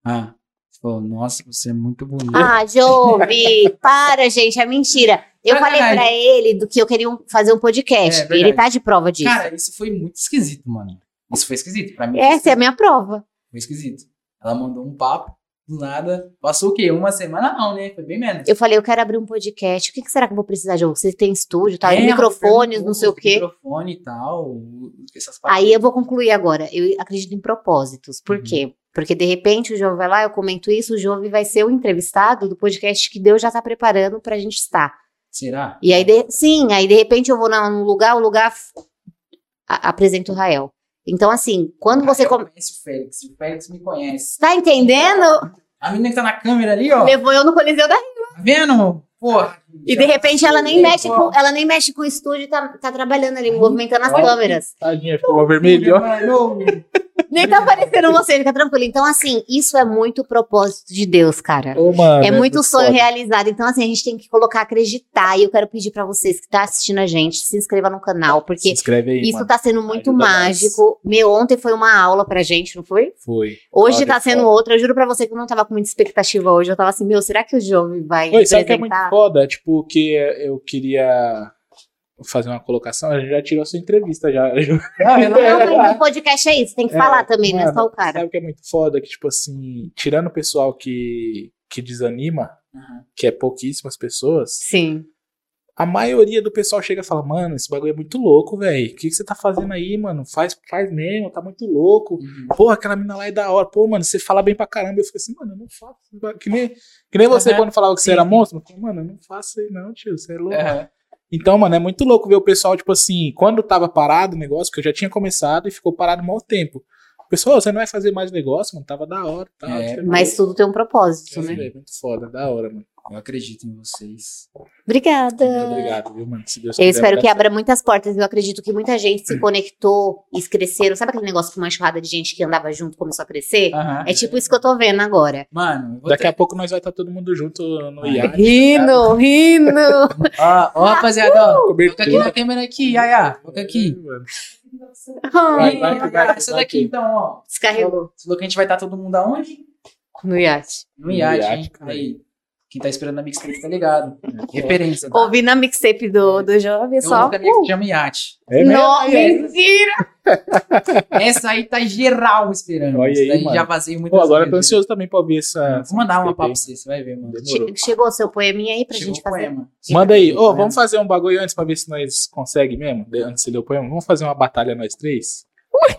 Ah, falou, nossa, você é muito bonito. Ah, Jove, para, gente, é mentira. Eu falei pra ele do que eu queria um- fazer um podcast. É, ele tá de prova disso. Cara, isso foi muito esquisito, mano. Isso foi esquisito. Pra mim, Essa é a minha prova. foi esquisito. Ela mandou um papo, do nada. Passou o quê? Uma semana não, né? Foi bem menos. Eu falei, eu quero abrir um podcast. O que, que será que eu vou precisar de você? tem estúdio, tá? É, microfones, não sei o quê. Microfone e tal. Essas Aí eu vou concluir agora. Eu acredito em propósitos. Por Uhum. quê? Porque de repente o João vai lá, eu comento isso, o João vai ser o entrevistado do podcast que Deus já tá preparando pra gente estar. Será? E aí, de- sim, aí de repente eu vou num lugar, o lugar a- apresenta o Rael. Então, assim, quando você. Eu come- conheço o Félix. O Félix me conhece. Tá entendendo? A menina que tá na câmera ali, ó. Levou eu no Coliseu da Tá vendo? Porra. E de repente ela nem É, mexe ó. com, ela nem mexe com o estúdio e tá, tá trabalhando ali, movimentando as Olha. câmeras. Tadinha, ficou vermelho, ó. Mano, Nem tá aparecendo você, fica tranquilo. Então, assim, isso é muito propósito de Deus, cara. Ô, mano, É muito sonho foda. realizado. Então, assim, a gente tem que colocar, acreditar. E eu quero pedir pra vocês que tá assistindo a gente, se inscreva no canal, Se porque inscreve aí, isso mano. tá sendo muito Ajuda nós. mágico. Meu, ontem foi uma aula pra gente, não foi? Foi. Hoje Olha tá sendo foda. outra. Eu juro pra você que eu não tava com muita expectativa hoje. Eu tava assim, meu, será que o Jovem vai Oi, sabe que é muito foda? Tipo, que eu queria fazer uma colocação, a gente já tirou a sua entrevista já. Não, Não, mas o podcast é isso, tem que É, falar também, não é mano, só o cara. Sabe o que é muito foda? Que, tipo assim, tirando o pessoal que, que desanima, Uhum. que é pouquíssimas pessoas, Sim. A maioria do pessoal chega e fala, mano, esse bagulho é muito louco, velho. O que, que você tá fazendo aí, mano? Faz, faz mesmo, tá muito louco. Uhum. Porra, aquela mina lá é da hora. Pô, mano, você fala bem pra caramba. Eu fico assim, mano, eu não faço. Que nem, que nem você Aham. quando falava que você Sim, era monstro. Eu falei, mano, eu não faço isso aí não, tio. Você é louco. Uhum. Então, mano, é muito louco ver o pessoal, tipo assim, quando tava parado o negócio, que eu já tinha começado e ficou parado um mau tempo. O pessoal, "Ô, você não vai fazer mais negócio, mano, tava da hora. Tá, É, Mas tudo tem um propósito, né? É muito foda, da hora, mano. Eu acredito em vocês. Obrigada. Muito obrigado, viu, mano? Se Deus Eu quiser, espero vai que abra muitas portas. Eu acredito que muita gente se conectou e cresceram. Sabe aquele negócio com uma enxurrada de gente que andava junto começou a crescer? Aham. É tipo isso que eu tô vendo agora. Mano, Daqui ter- a pouco nós vai estar todo mundo junto no Vai. iate. Rindo, rindo. Ó, ó, rapaziada, ó. Foca Cobertura. aqui na câmera aqui, Yaya. Foca aqui. Mano. Ai, Vai, vai, Yaya, vai, Essa vai daqui aqui. então, ó. Descarregou Você falou que a gente vai estar todo mundo aonde? no iate. No iate, iate, hein? cara. Aí. Quem tá esperando a mixtape tá ligado. Referência. Tá? Ouvi na mixtape do, do jovem só. uma que chama iate. É mesmo? Não, é. mentira! Essa aí tá geral esperando. Olha aí, já vazei muitas Pô, agora eu tô vezes. ansioso também pra ouvir essa. Vou mandar uma pra você, você vai ver, mano. Demorou. Che- Chegou o seu poeminha aí pra Chegou gente fazer? poema. Manda aí. Ô, Poema. vamos fazer um bagulho antes pra ver se nós consegue mesmo. Antes de ler o poema. Vamos fazer uma batalha nós três?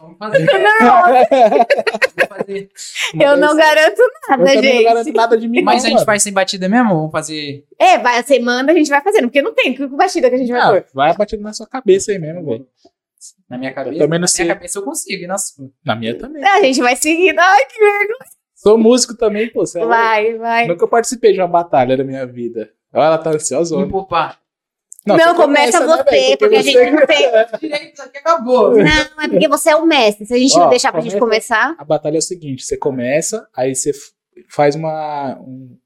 Vamos fazer. Vamos fazer. Eu não garanto Eu nada, não gente. garanto nada de mim, Mas não, a gente mano. faz sem batida mesmo? Vamos fazer. É, vai, você manda, a gente vai fazendo, porque não tem que batida que a gente vai Ah, pôr. vai batendo na sua cabeça aí mesmo, velho. Na minha cabeça. também não na sei. minha cabeça eu consigo, e na sua. Na minha também. A gente vai seguindo. Ai, que vergonha. Sou músico também, pô. É. Vai, vai. Nunca participei de uma batalha na minha vida. Olha, ela tá ansiosa. Me poupar. Não, você começa né, você, velho? porque a gente não tem- Direito, isso aqui acabou. Não, é porque você é o mestre. Se a gente Ó, não deixar pra gente começa- começar. A batalha é o seguinte: você começa, aí você faz uma. Um,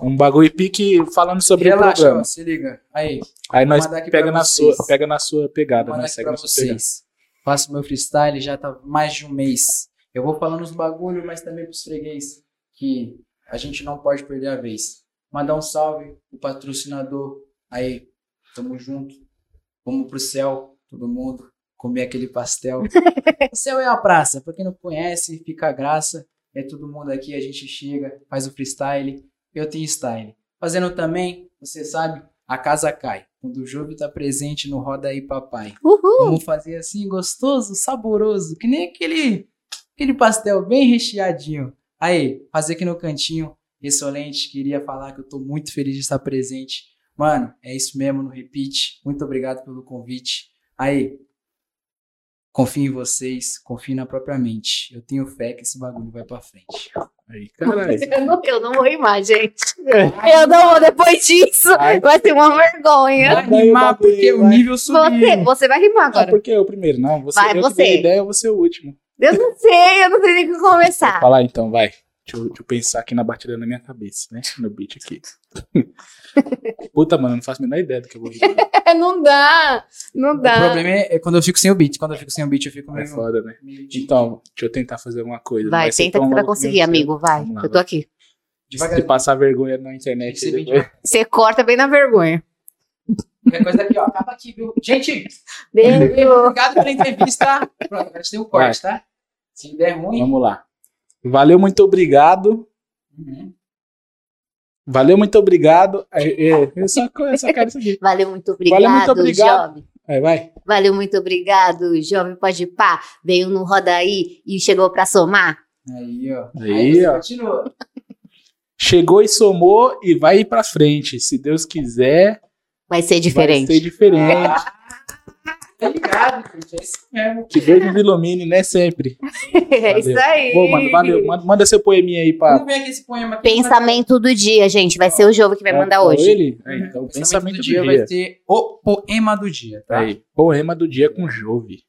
um bagulho pique falando sobre o Relaxa, programa. ó, se liga. Aí, Aí nós pega na, vocês. sua, pega na sua pegada, né? Segue pra na sua pegada. vocês. Faço meu freestyle, já tá mais de um mês. Eu vou falando os bagulho, mas também pros freguês, que a gente não pode perder a vez. Mandar um salve pro patrocinador. Aí, tamo junto. Vamos pro céu, todo mundo. Comer aquele pastel. o céu é a praça. Pra quem não conhece, fica a graça. É todo mundo aqui, a gente chega, faz o freestyle. Eu tenho style. Fazendo também, você sabe, a casa cai. Quando o Júlio tá presente no Roda aí Papai. Uhul. Vamos fazer assim, gostoso, saboroso, que nem aquele, aquele pastel bem recheadinho. Aí, fazer aqui no cantinho, excelente. Queria falar que eu tô muito feliz de estar presente. Mano, é isso mesmo, no repeat. Muito obrigado pelo convite. Aí, confio em vocês, confio na própria mente. Eu tenho fé que esse bagulho vai pra frente. Aí, caralho. Eu não, eu não vou rimar, gente. Eu não vou depois disso. Ai. Vai ser uma vergonha. Vai rimar vai, porque o vai. nível subiu. Você, você vai rimar Ah, agora. porque eu primeiro, não. Você, Vai, eu você. que dei a ideia, eu vou ser o último. Eu não sei, eu não sei nem como Vou começar. falar então, vai. Deixa eu, deixa eu pensar aqui na batida na minha cabeça, né? No beat aqui. Puta, mano, eu não faço a menor ideia do que eu vou rimar. não dá, não O dá. problema é, é quando eu fico sem o beat. Quando eu fico sem o beat, eu fico É meio... foda, né? de- Então, deixa eu tentar fazer alguma coisa. Vai, tenta que você vai conseguir, amigo. Vai, lá, eu tô aqui. devagar. Se passar vergonha na internet. Você corta bem na vergonha. Qualquer coisa aqui, ó. Acaba aqui, viu? Gente, Beijo. obrigado pela entrevista. Pronto, agora a gente tem o corte, tá? Se der ruim. Vamos lá. Valeu, muito obrigado. Uhum. Valeu, muito obrigado. É, é, eu, só, eu só quero isso aqui. Valeu, muito obrigado, Valeu, muito obrigado. jovem. Aí, vai. Valeu, muito obrigado, jovem pode pá. Veio no Roda aí e chegou pra somar. Aí, ó. Aí, você ó. Continua. Chegou e somou e vai ir pra frente. Se Deus quiser, Vai ser diferente. vai ser diferente. Tá ligado, gente. É isso mesmo. Que Deus nos ilumine, né? Sempre. É isso aí. Pô, mano, valeu. Manda, manda seu poeminha aí pra. Vamos ver aqui esse poema aqui. Pensamento do dia, gente. Vai ser o Jovem que vai mandar É, hoje. Ele? É, Uhum. então, O pensamento, do dia. vai ser o poema do dia, tá? Aí, poema do dia com Jove.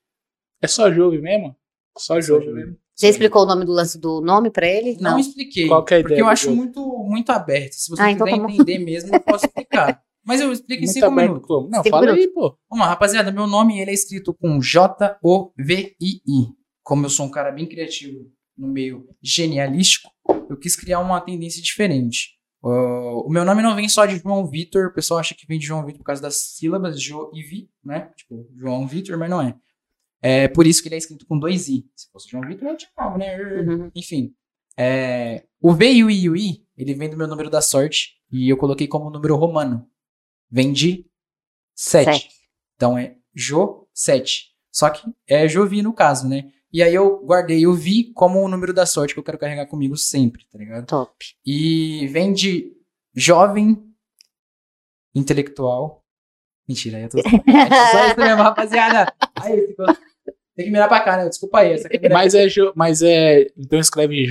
É só Jove mesmo? Só Jove Jove. mesmo. Você explicou o nome do lance do nome pra ele? Não, expliquei. Qual que é a porque ideia eu do acho jogo? muito, muito aberto. Se você Ah, então quiser tá bom. entender mesmo, eu posso explicar. Mas eu explico em Muito cinco aberto minutos. Não, Cinco fala aí, pô. Vamos lá, rapaziada. Meu nome ele é escrito com J-O-V-I-I. Como eu sou um cara bem criativo no meio genialístico, eu quis criar uma tendência diferente. Uh, o meu nome não vem só de João Vitor. O pessoal acha que vem de João Vitor por causa das sílabas Jo e Vi, né? Tipo, João Vitor, mas não é. É por isso que ele é escrito com dois I. Se fosse João Vitor, eu tinha né? Uhum. Enfim. é, o V e o I e o I, ele vem do meu número da sorte. E eu coloquei como número romano. Vem de 7. Sete. Então é Jo 7. Só que é Jovi no caso, né? E aí eu guardei o Vi como o número da sorte que eu quero carregar comigo sempre, tá ligado? Top. E vem de jovem, intelectual. Mentira, aí eu tô. É só isso mesmo, rapaziada. Aí, ficou- tem que mirar pra cá, né? Desculpa aí. Essa Mas é, Jo- mas é. Então escreve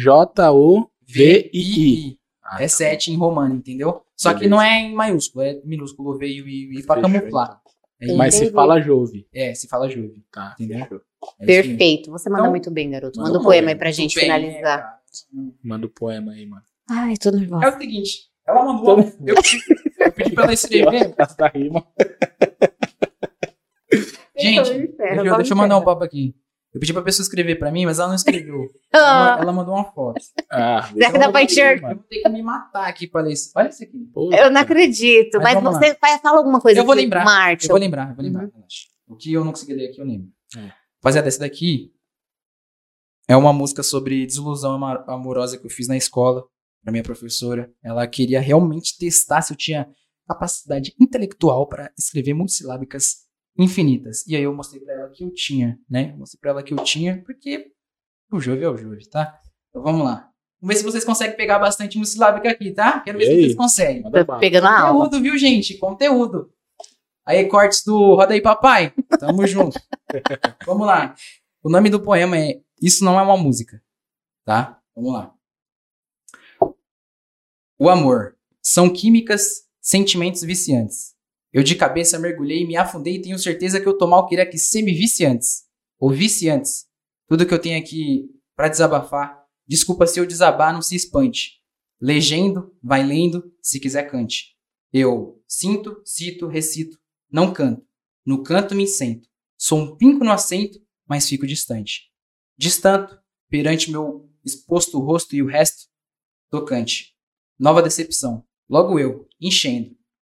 J-O-V-I-I. V-I-I. É 7 em romano, entendeu? Só que não é em maiúsculo, é minúsculo V e o I, I pra Fechou, camuflar. É, então. Mas se fala Jove. é, se fala Jove. Tá, Entendeu? É. Perfeito. Você manda Então, muito bem, garoto. manda Manda um um poema aí pra gente Tudo bem, finalizar. cara. Manda o poema aí, mano. Ai, tô É nervosa. o seguinte, ela mandou. Eu pedi, eu pedi pra ela escrever. Essa rima. Gente, deixa, só eu- deixa eu mandar um papo aqui. Eu pedi pra pessoa escrever pra mim, mas ela não escreveu. Ah. Ela, ela mandou uma foto. Ah, Será que dá pra enxergar? Eu vou ter que me matar aqui pra ler isso. Olha isso aqui. Eu não acredito. Mas Mas, você vai, fala alguma coisa Eu vou aqui, lembrar. Marshall. Eu vou lembrar, eu vou lembrar. Uhum. O que eu não consegui ler aqui, eu lembro. É. Rapaziada, essa daqui é uma música sobre desilusão amorosa que eu fiz na escola pra minha professora. Ela queria realmente testar se eu tinha capacidade intelectual para escrever multissilábicas infinitas. E aí eu mostrei pra ela que eu tinha, né? Mostrei pra ela que eu tinha, porque o Jove é o Jove, tá? Então vamos lá. Vamos ver se vocês conseguem pegar bastante multissilábica aqui, tá? Quero ver E se aí? vocês conseguem. Bala. pegando a aula. Conteúdo, viu, gente? Conteúdo. Aí, cortes do Roda aí, papai. Tamo junto. Vamos lá. O nome do poema é Isso Não É Uma Música. Tá? Vamos lá. O amor. São químicas, sentimentos viciantes. Eu de cabeça mergulhei, me afundei e tenho certeza que eu tô mal queria que semi-viciantes. Ou viciantes. Tudo que eu tenho aqui pra desabafar. Desculpa se eu desabar, não se espante. Legendo, vai lendo, se quiser cante. Eu sinto, cito, recito, não canto. No canto me sento. Sou um pinco no assento, mas fico distante. Distanto, perante meu exposto rosto e o resto, tocante. Nova decepção. Logo eu, enchendo.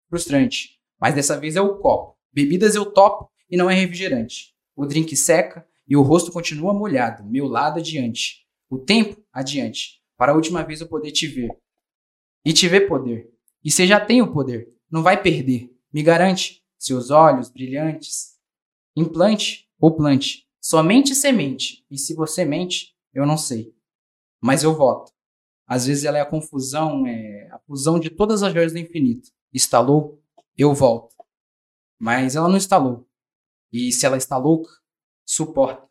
Frustrante. Mas dessa vez é o copo. Bebidas eu topo e não é refrigerante. O drink seca e o rosto continua molhado, meu lado adiante. O tempo adiante, para a última vez eu poder te ver. E te ver poder. E você já tem o poder, não vai perder. Me garante, seus olhos brilhantes. Implante ou plante, somente semente. E se você mente, eu não sei. Mas eu voto. Às vezes ela é a confusão, é a fusão de todas as joias do infinito. Estalou, eu volto. Mas ela não estalou. E se ela está louca, suporta.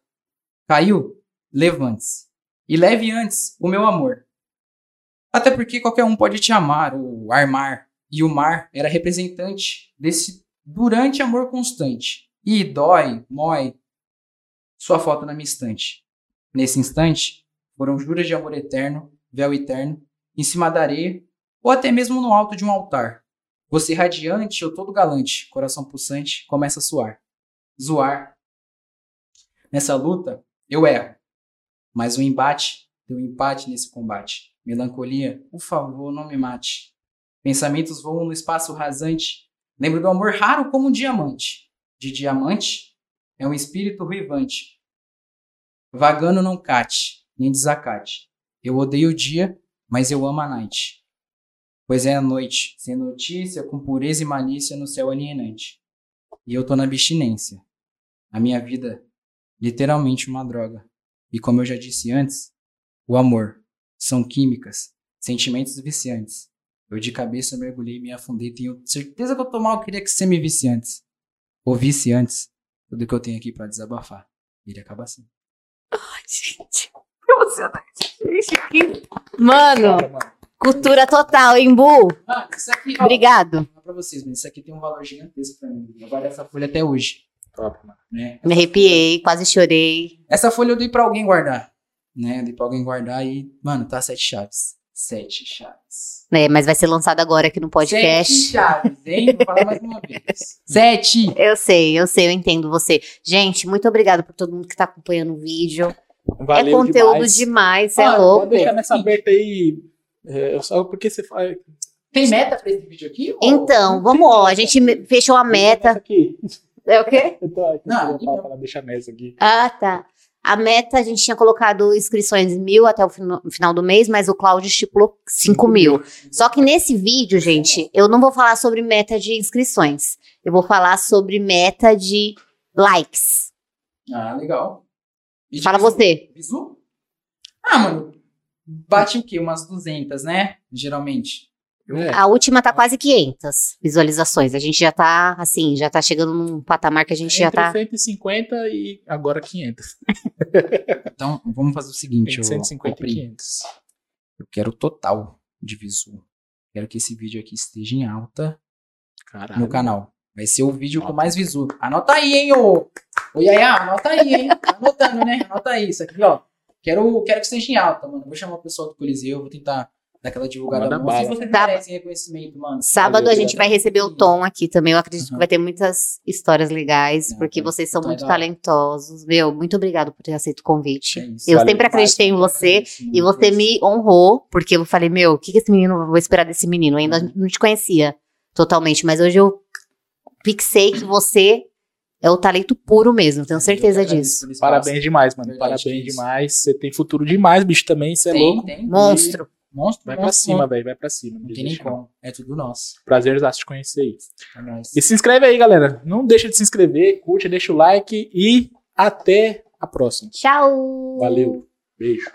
Caiu, levante-se. E leve antes o meu amor. Até porque qualquer um pode te amar ou armar. E o mar era representante desse durante amor constante. E dói, mói, sua foto na minha estante. Nesse instante, foram juras de amor eterno, véu eterno, em cima da areia, ou até mesmo no alto de um altar. Você radiante ou todo galante, coração pulsante, começa a suar. Zoar. Nessa luta, eu erro. Mas o embate, deu empate nesse combate. Melancolia, por favor, não me mate. Pensamentos voam no espaço rasante, Lembro do amor raro como um diamante. De diamante é um espírito ruivante. Vagando não cate, nem desacate. Eu odeio o dia, mas eu amo a night. Pois é a noite, sem notícia, com pureza e malícia no céu alienante. E eu tô na abstinência. A minha vida, literalmente uma droga. E como eu já disse antes, o amor são químicas, sentimentos viciantes. Eu de cabeça mergulhei e me afundei. Tenho certeza que eu tô mal, eu queria que você me visse antes. Ou visse antes tudo que eu tenho aqui pra desabafar. Ele acaba assim. Ai, gente. Que emocionante. Gente, que... Mano, mano. Cultura total, hein, Bu? Ah, isso aqui, ó. Obrigado. Vou falar pra vocês, mas isso aqui tem um valor gigantesco pra mim. Eu guardo essa folha até hoje. Top, mano. Né? Me arrepiei, quase chorei. Essa folha eu dei pra alguém guardar. Né? Eu dei pra alguém guardar e, mano, tá sete chaves. Sete chaves. É, mas vai ser lançado agora aqui no podcast. Sete chaves, hein? Vou falar mais uma vez. Sete! Eu sei, eu sei, eu entendo você. Gente, muito obrigada por todo mundo que tá acompanhando o vídeo. Valeu é conteúdo demais. demais, você é Ah, louco. Pode deixar nessa aberta aí. É, eu só porque você faz. Tem meta pra esse vídeo aqui? ou- Então, vamos, ó, a gente fechou a meta. Aqui. É o quê? Tô aqui. Não, não. falar, deixa nessa aqui. Ah, tá. A meta, a gente tinha colocado inscrições mil até o final do mês, mas o Cláudio estipulou cinco mil. Só que nesse vídeo, gente, eu não vou falar sobre meta de inscrições. Eu vou falar sobre meta de likes. Ah, legal. E Fala visu? você. Visu? Ah, mano. Bate o quê? Umas 200, né? Geralmente. É. A última tá quase 500 visualizações. A gente já tá, assim, já tá chegando num patamar que a gente já Entre tá. 150 e agora 500. Então, vamos fazer o seguinte. Entre ô- 150 ô e Pri. 500. Eu quero o total de visu. Quero que esse vídeo aqui esteja em alta Caralho. no canal. Vai ser o vídeo com mais visu. Anota aí, hein, ô. Ô, Yaya, anota aí, hein. Tá anotando, né? Anota aí. Isso aqui, ó. Quero, quero que esteja em alta, mano. Vou chamar o pessoal do Coliseu, vou tentar dar aquela divulgada Manda. E bala. merecem reconhecimento, mano. Sábado a gente vai receber o Tom aqui também. Eu acredito que Uhum. vai ter muitas histórias legais, Não, porque vocês são muito dar. talentosos. Meu, muito obrigado por ter aceito o convite. É. Eu Valeu sempre acreditei em você e você me honrou, porque eu falei, meu, o que, que esse menino, eu vou esperar desse menino? Eu ainda Uhum. não te conhecia totalmente, mas hoje eu fixei que você é o talento puro mesmo, tenho certeza disso. Parabéns demais, mano. Verdade, Parabéns demais. Você tem futuro demais, bicho, também. Você é Tem, louco. tem. Monstro. Monstro. Vai pra monstro, cima, monstro. velho. Vai pra cima. Não tem nem como. É tudo nosso. Prazer em te conhecer aí. É nóis. E se inscreve aí, galera. Não deixa de se inscrever, curte, deixa o like e até a próxima. Tchau! Valeu. Beijo.